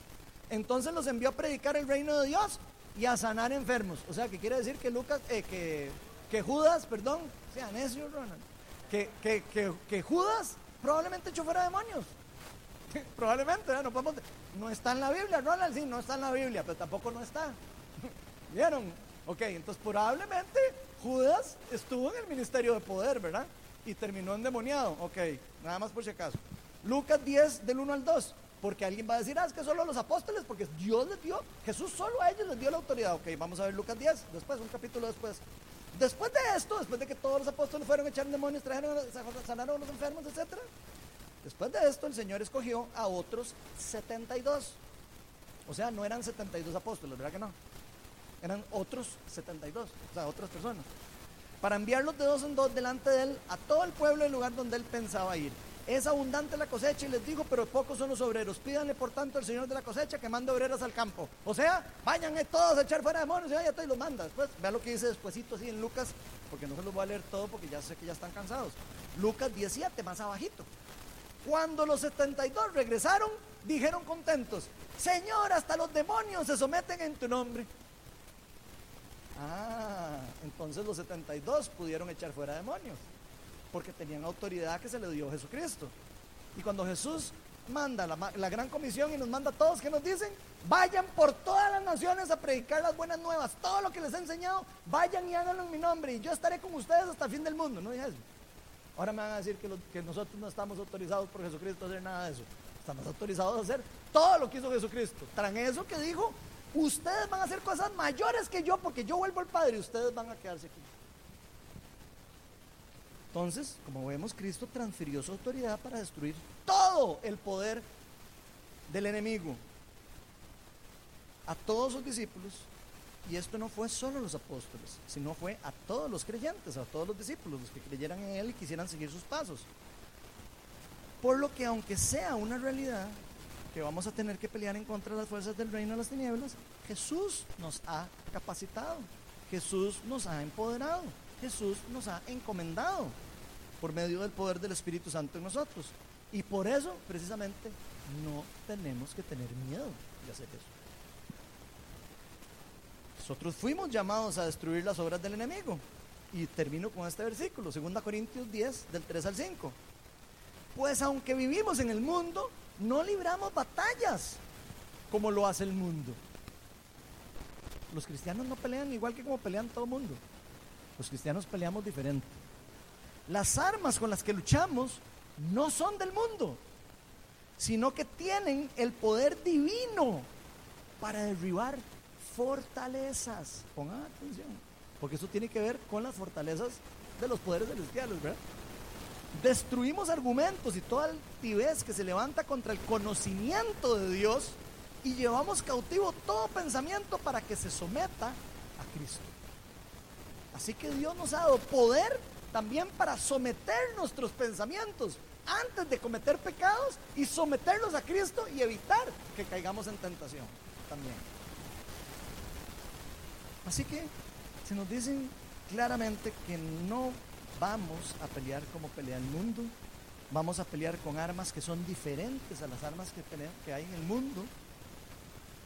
Entonces los envió a predicar el reino de Dios y a sanar enfermos. O sea, que quiere decir que Lucas, eh, que, Judas, perdón, sea necio, Ronald, que, que, Judas probablemente echó fuera demonios. probablemente, ¿verdad? no podemos, no está en la Biblia, Ronald, sí, no está en la Biblia, pero tampoco no está. ¿Vieron? Ok, entonces probablemente Judas estuvo en el ministerio de poder, ¿verdad? Y terminó endemoniado. Ok, nada más por si acaso. Lucas 10 del 1 al 2. Porque alguien va a decir, ah, es que solo los apóstoles, porque Dios les dio, Jesús solo a ellos les dio la autoridad. Ok, vamos a ver Lucas 10, después, un capítulo después. Después de esto, después de que todos los apóstoles fueron a echar demonios, trajeron, sanaron a los enfermos, etc. Después de esto, el Señor escogió a otros 72. O sea, no eran 72 apóstoles, ¿verdad que no? Eran otros 72, o sea, otras personas. Para enviarlos de dos en dos delante de él a todo el pueblo del lugar donde él pensaba ir. Es abundante la cosecha y les digo, pero pocos son los obreros. Pídanle por tanto al Señor de la cosecha que mande obreras al campo. O sea, vayan todos a echar fuera demonios y ya te los manda. Después, vean lo que dice despuesito así en Lucas, porque no se los voy a leer todo porque ya sé que ya están cansados. Lucas 17, más abajito. Cuando los 72 regresaron, dijeron contentos, Señor, hasta los demonios se someten en tu nombre. Ah, entonces los 72 pudieron echar fuera demonios porque tenían autoridad que se le dio Jesucristo. Y cuando Jesús manda la, gran comisión y nos manda a todos que nos dicen, vayan por todas las naciones a predicar las buenas nuevas, todo lo que les he enseñado, vayan y háganlo en mi nombre y yo estaré con ustedes hasta el fin del mundo. No dije eso. Ahora me van a decir que, que nosotros no estamos autorizados por Jesucristo a hacer nada de eso. Estamos autorizados a hacer todo lo que hizo Jesucristo. Tras eso que dijo, ustedes van a hacer cosas mayores que yo porque yo vuelvo al Padre y ustedes van a quedarse aquí. Entonces, como vemos, Cristo transfirió su autoridad para destruir todo el poder del enemigo a todos sus discípulos. Y esto no fue solo a los apóstoles, sino fue a todos los creyentes, a todos los discípulos, los que creyeran en Él y quisieran seguir sus pasos. Por lo que aunque sea una realidad que vamos a tener que pelear en contra de las fuerzas del reino de las tinieblas, Jesús nos ha capacitado, Jesús nos ha empoderado, Jesús nos ha encomendado por medio del poder del Espíritu Santo en nosotros. Y por eso, precisamente, no tenemos que tener miedo de hacer eso. Nosotros fuimos llamados a destruir las obras del enemigo. Y termino con este versículo, 2 Corintios 10, del 3 al 5. Pues aunque vivimos en el mundo, no libramos batallas como lo hace el mundo. Los cristianos no pelean igual que como pelean todo el mundo. Los cristianos peleamos diferente. Las armas con las que luchamos no son del mundo, sino que tienen el poder divino para derribar fortalezas. Pongan atención, porque eso tiene que ver con las fortalezas de los poderes celestiales, ¿verdad? Destruimos argumentos y toda altivez que se levanta contra el conocimiento de Dios y llevamos cautivo todo pensamiento para que se someta a Cristo. Así que Dios nos ha dado poder también para someter nuestros pensamientos antes de cometer pecados y someterlos a Cristo y evitar que caigamos en tentación también. Así que se nos dicen claramente que no vamos a pelear como pelea el mundo, vamos a pelear con armas que son diferentes a las armas que, que hay en el mundo.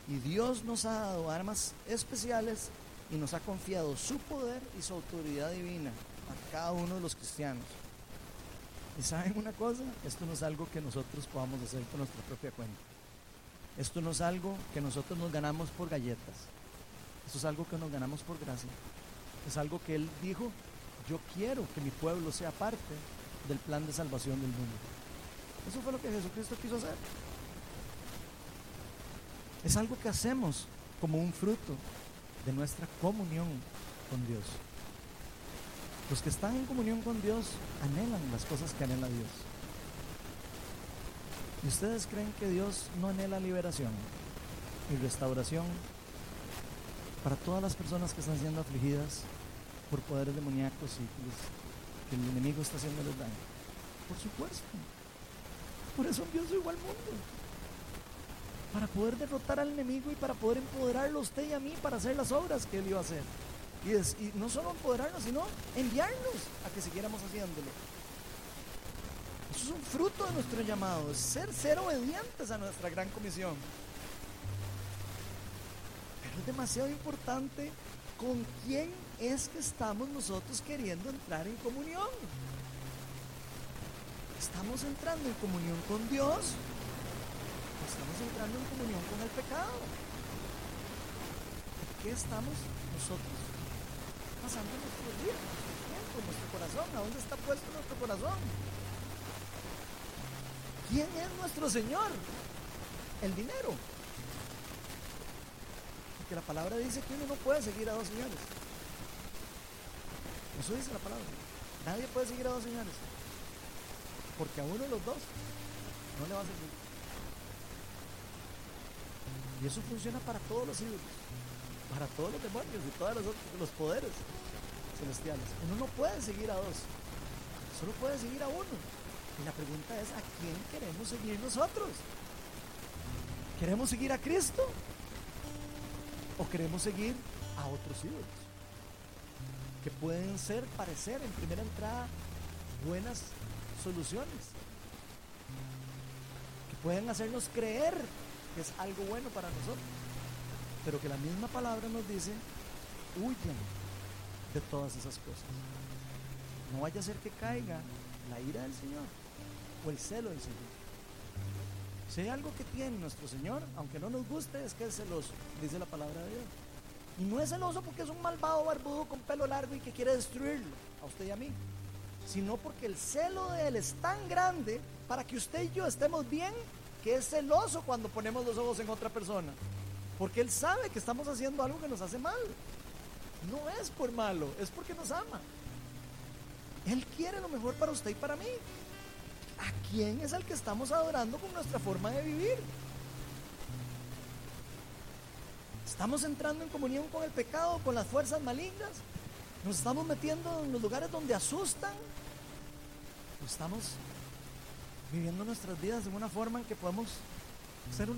Y Dios nos ha dado armas especiales y nos ha confiado su poder y su autoridad divina a cada uno de los cristianos. Y saben una cosa, esto no es algo que nosotros podamos hacer por nuestra propia cuenta. Esto no es algo que nosotros nos ganamos por galletas. Esto es algo que nos ganamos por gracia. Es algo que Él dijo, yo quiero que mi pueblo sea parte del plan de salvación del mundo. Eso fue lo que Jesucristo quiso hacer. Es algo que hacemos como un fruto de nuestra comunión con Dios. Los que están en comunión con Dios anhelan las cosas que anhela Dios. ¿Y ustedes creen que Dios no anhela liberación y restauración? para todas las personas que están siendo afligidas por poderes demoníacos y que, el enemigo está haciéndoles daño. Por supuesto. Por eso envió su igual mundo. Para poder derrotar al enemigo y para poder empoderarlo a usted y a mí para hacer las obras que él iba a hacer. Y, y no solo empoderarnos, sino enviarnos a que siguiéramos haciéndolo. Eso es un fruto de nuestro llamado, es ser, ser obedientes a nuestra gran comisión. Pero es demasiado importante con quién es que estamos nosotros queriendo entrar en comunión. ¿Estamos entrando en comunión con Dios? ¿O estamos entrando en comunión con el pecado? ¿Qué estamos nosotros pasando nuestro día, nuestro tiempo, nuestro corazón? ¿A dónde está puesto nuestro corazón? ¿Quién es nuestro Señor? El dinero. Porque la palabra dice que uno no puede seguir a dos señores. Eso dice la palabra. Nadie puede seguir a dos señores. Porque a uno de los dos no le va a servir. Y eso funciona para todos los ídolos, para todos los demonios y todos los, los poderes celestiales. Uno no puede seguir a dos, solo puede seguir a uno. Y la pregunta es, ¿a quién queremos seguir nosotros? ¿Queremos seguir a Cristo? ¿O queremos seguir a otros ídolos? Que pueden ser, parecer en primera entrada, buenas soluciones. Que pueden hacernos creer que es algo bueno para nosotros. Pero que la misma palabra nos dice, huyan de todas esas cosas. No vaya a ser que caiga la ira del Señor o el celo del Señor. Si hay algo que tiene nuestro Señor, aunque no nos guste, es que es celoso, dice la palabra de Dios. Y no es celoso porque es un malvado barbudo con pelo largo y que quiere destruirlo, a usted y a mí, sino porque el celo de Él es tan grande para que usted y yo estemos bien, que es celoso cuando ponemos los ojos en otra persona. Porque Él sabe que estamos haciendo algo que nos hace mal. No es por malo, es porque nos ama. Él quiere lo mejor para usted y para mí. ¿A quién es el que estamos adorando con nuestra forma de vivir? ¿Estamos entrando en comunión con el pecado, con las fuerzas malignas? ¿Nos estamos metiendo en los lugares donde asustan? ¿O estamos viviendo nuestras vidas de una forma en que podemos ser un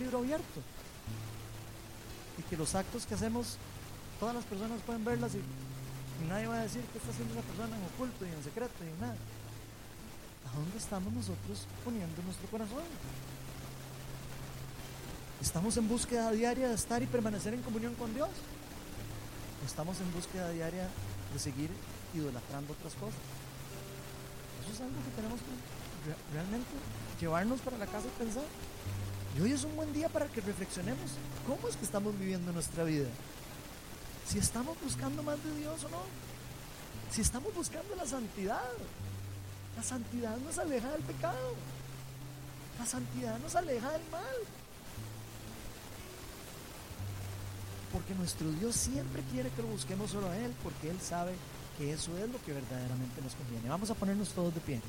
libro abierto? Y que los actos que hacemos, todas las personas pueden verlas y, nadie va a decir que está haciendo esa persona en oculto y en secreto y nada. ¿A dónde estamos nosotros poniendo nuestro corazón? ¿Estamos en búsqueda diaria de estar y permanecer en comunión con Dios? ¿O estamos en búsqueda diaria de seguir idolatrando otras cosas? Eso es algo que tenemos que realmente llevarnos para la casa y pensar. Y hoy es un buen día para que reflexionemos cómo es que estamos viviendo nuestra vida. Si estamos buscando más de Dios o no. Si estamos buscando la santidad. La santidad nos aleja del pecado. La santidad nos aleja del mal. Porque nuestro Dios siempre quiere que lo busquemos solo a Él, porque Él sabe que eso es lo que verdaderamente nos conviene. Vamos a ponernos todos de pie.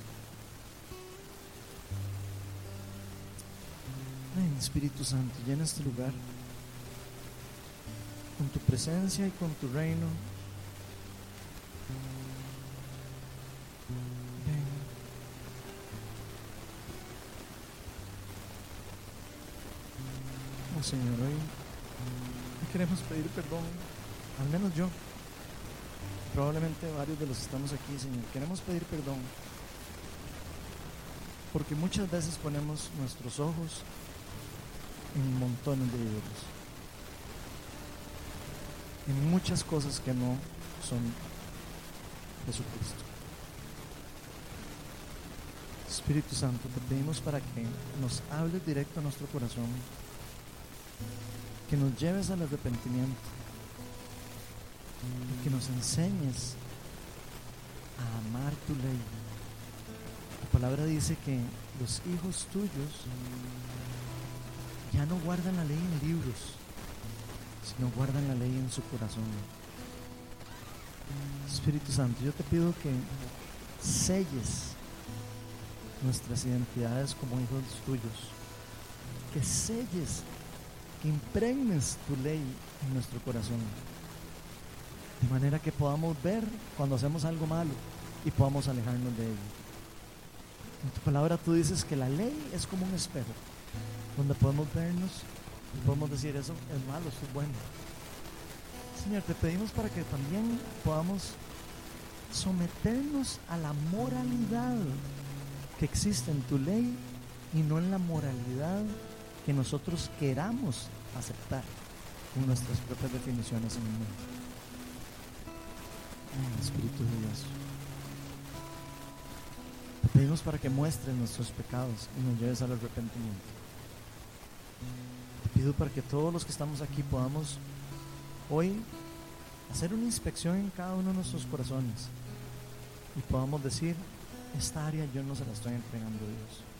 Espíritu Santo, llena este lugar con tu presencia y con tu reino. Señor, hoy queremos pedir perdón, al menos yo, probablemente varios de los que estamos aquí, Señor, queremos pedir perdón, porque muchas veces ponemos nuestros ojos en montones de ídolos, en muchas cosas que no son Jesucristo. Espíritu Santo, te pedimos para que nos hables directo a nuestro corazón que nos lleves al arrepentimiento y que nos enseñes a amar tu ley. La palabra dice que los hijos tuyos ya no guardan la ley en libros, sino guardan la ley en su corazón. Espíritu Santo, yo te pido que selles nuestras identidades como hijos tuyos, que selles que impregnes tu ley en nuestro corazón. De manera que podamos ver cuando hacemos algo malo y podamos alejarnos de ello. En tu palabra tú dices que la ley es como un espejo, donde podemos vernos y podemos decir eso es malo, eso es bueno. Señor, te pedimos para que también podamos someternos a la moralidad que existe en tu ley y no en la moralidad que nosotros queramos aceptar con nuestras propias definiciones en el mundo. Espíritu de Dios. Te pedimos para que muestres nuestros pecados y nos lleves al arrepentimiento. Te pido para que todos los que estamos aquí podamos hoy hacer una inspección en cada uno de nuestros corazones y podamos decir, esta área yo no se la estoy entregando a Dios.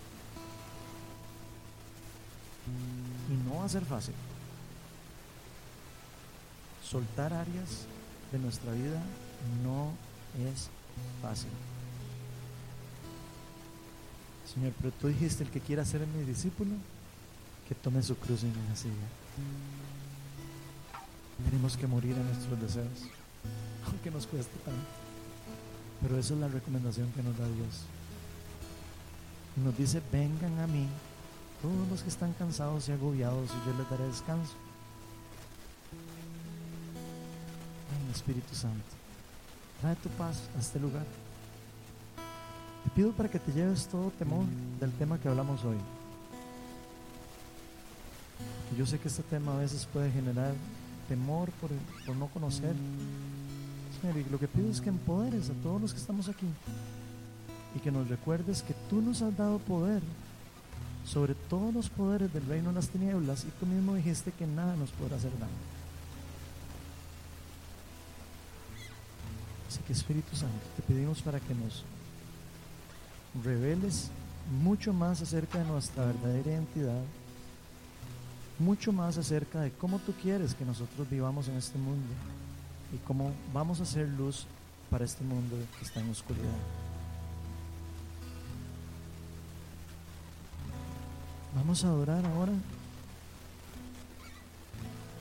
Y no va a ser fácil. Soltar áreas de nuestra vida no es fácil. Señor, pero tú dijiste, el que quiera ser mi discípulo, que tome su cruz y me siga. Tenemos que morir a nuestros deseos, aunque nos cueste tanto. Pero esa es la recomendación que nos da Dios. nos dice, vengan a mí todos los que están cansados y agobiados y yo les daré descanso. Ven Espíritu Santo, trae tu paz a este lugar. Te pido para que te lleves todo temor del tema que hablamos hoy. Yo sé que este tema a veces puede generar temor por, por no conocer. Lo que pido es que empoderes a todos los que estamos aquí y que nos recuerdes que tú nos has dado poder sobre todos los poderes del reino de las tinieblas y tú mismo dijiste que nada nos podrá hacer daño. Así que Espíritu Santo, te pedimos para que nos reveles mucho más acerca de nuestra verdadera identidad, mucho más acerca de cómo tú quieres que nosotros vivamos en este mundo y cómo vamos a ser luz para este mundo que está en oscuridad. Vamos a adorar ahora.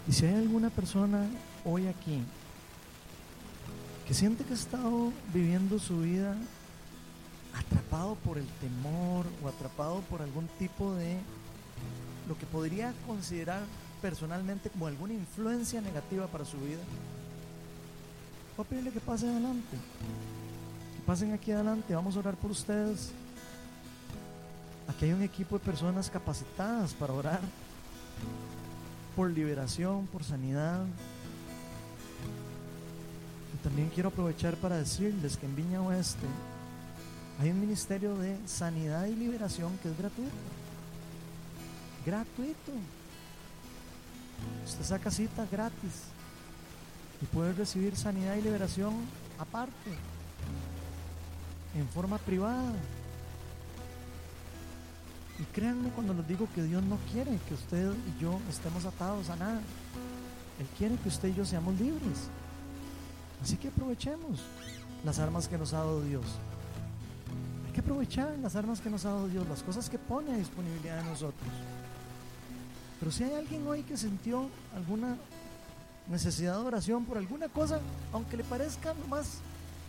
Y si hay alguna persona hoy aquí que siente que ha estado viviendo su vida atrapado por el temor o atrapado por algún tipo de lo que podría considerar personalmente como alguna influencia negativa para su vida, voy a pedirle que pase adelante. Que pasen aquí adelante, vamos a orar por ustedes. Aquí hay un equipo de personas capacitadas para orar por liberación, por sanidad. Y también quiero aprovechar para decirles que en Viña Oeste hay un ministerio de sanidad y liberación que es gratuito. Gratuito. Usted saca cita gratis y puede recibir sanidad y liberación aparte, en forma privada. Y créanme cuando les digo que Dios no quiere que usted y yo estemos atados a nada. Él quiere que usted y yo seamos libres. Así que aprovechemos las armas que nos ha dado Dios. Hay que aprovechar las armas que nos ha dado Dios, las cosas que pone a disponibilidad de nosotros. Pero si hay alguien hoy que sintió alguna necesidad de oración por alguna cosa, aunque le parezca lo más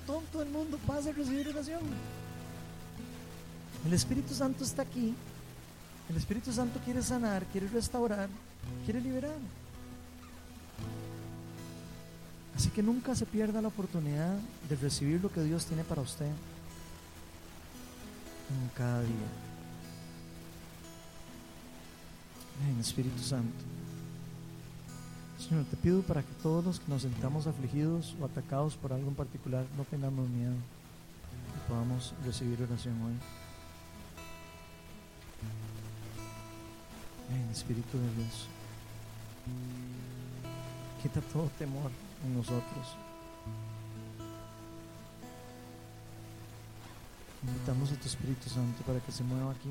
tonto del mundo, pase a recibir oración. El Espíritu Santo está aquí el Espíritu Santo quiere sanar, quiere restaurar, quiere liberar. Así que nunca se pierda la oportunidad de recibir lo que Dios tiene para usted en cada día. Espíritu Santo. Señor, te pido para que todos los que nos sentamos afligidos o atacados por algo en particular no tengamos miedo y podamos recibir oración hoy. Ven, Espíritu de Dios. Quita todo temor en nosotros. Invitamos a tu Espíritu Santo para que se mueva aquí.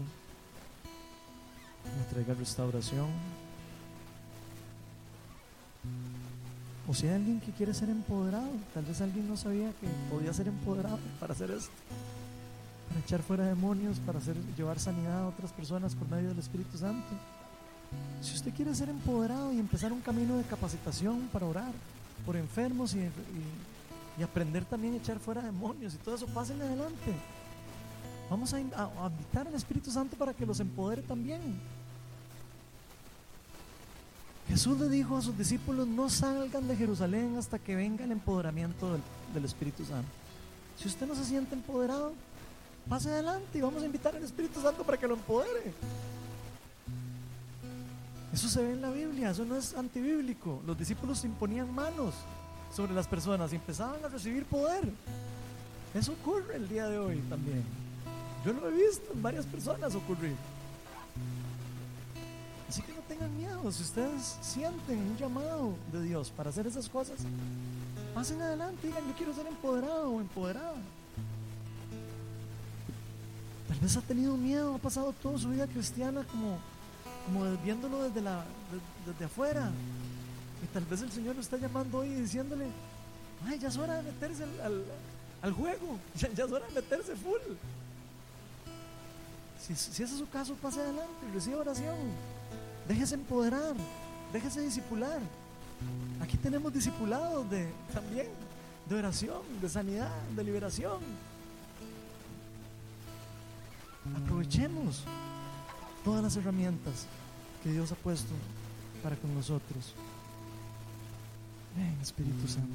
Me traiga restauración. O si hay alguien que quiere ser empoderado, tal vez alguien no sabía que podía ser empoderado para hacer esto, para echar fuera demonios, para hacer, llevar sanidad a otras personas por medio del Espíritu Santo. Si usted quiere ser empoderado y empezar un camino de capacitación para orar por enfermos y, aprender también a echar fuera demonios y todo eso, pasen adelante. Vamos a, a invitar al Espíritu Santo para que los empodere también. Jesús le dijo a sus discípulos, no salgan de Jerusalén hasta que venga el empoderamiento del, Espíritu Santo. Si usted no se siente empoderado, pase adelante y vamos a invitar al Espíritu Santo para que lo empodere. Eso se ve en la Biblia, eso no es antibíblico. Los discípulos imponían manos sobre las personas y empezaban a recibir poder. Eso ocurre el día de hoy también. Yo lo he visto en varias personas ocurrir. Así que no tengan miedo, si ustedes sienten un llamado de Dios para hacer esas cosas, pasen adelante, digan yo quiero ser empoderado o empoderada. Tal vez ha tenido miedo, ha pasado toda su vida cristiana como, como viéndolo desde, la, desde afuera. Y tal vez el Señor lo está llamando hoy y diciéndole, ay, ya es hora de meterse al, juego, ya, ya, es hora de meterse full. Si, ese es su caso, pase adelante, reciba oración. Déjese empoderar, déjese disipular. Aquí tenemos discipulados de, también de oración, de sanidad, de liberación. Aprovechemos todas las herramientas que Dios ha puesto para con nosotros. Ven, Espíritu Santo.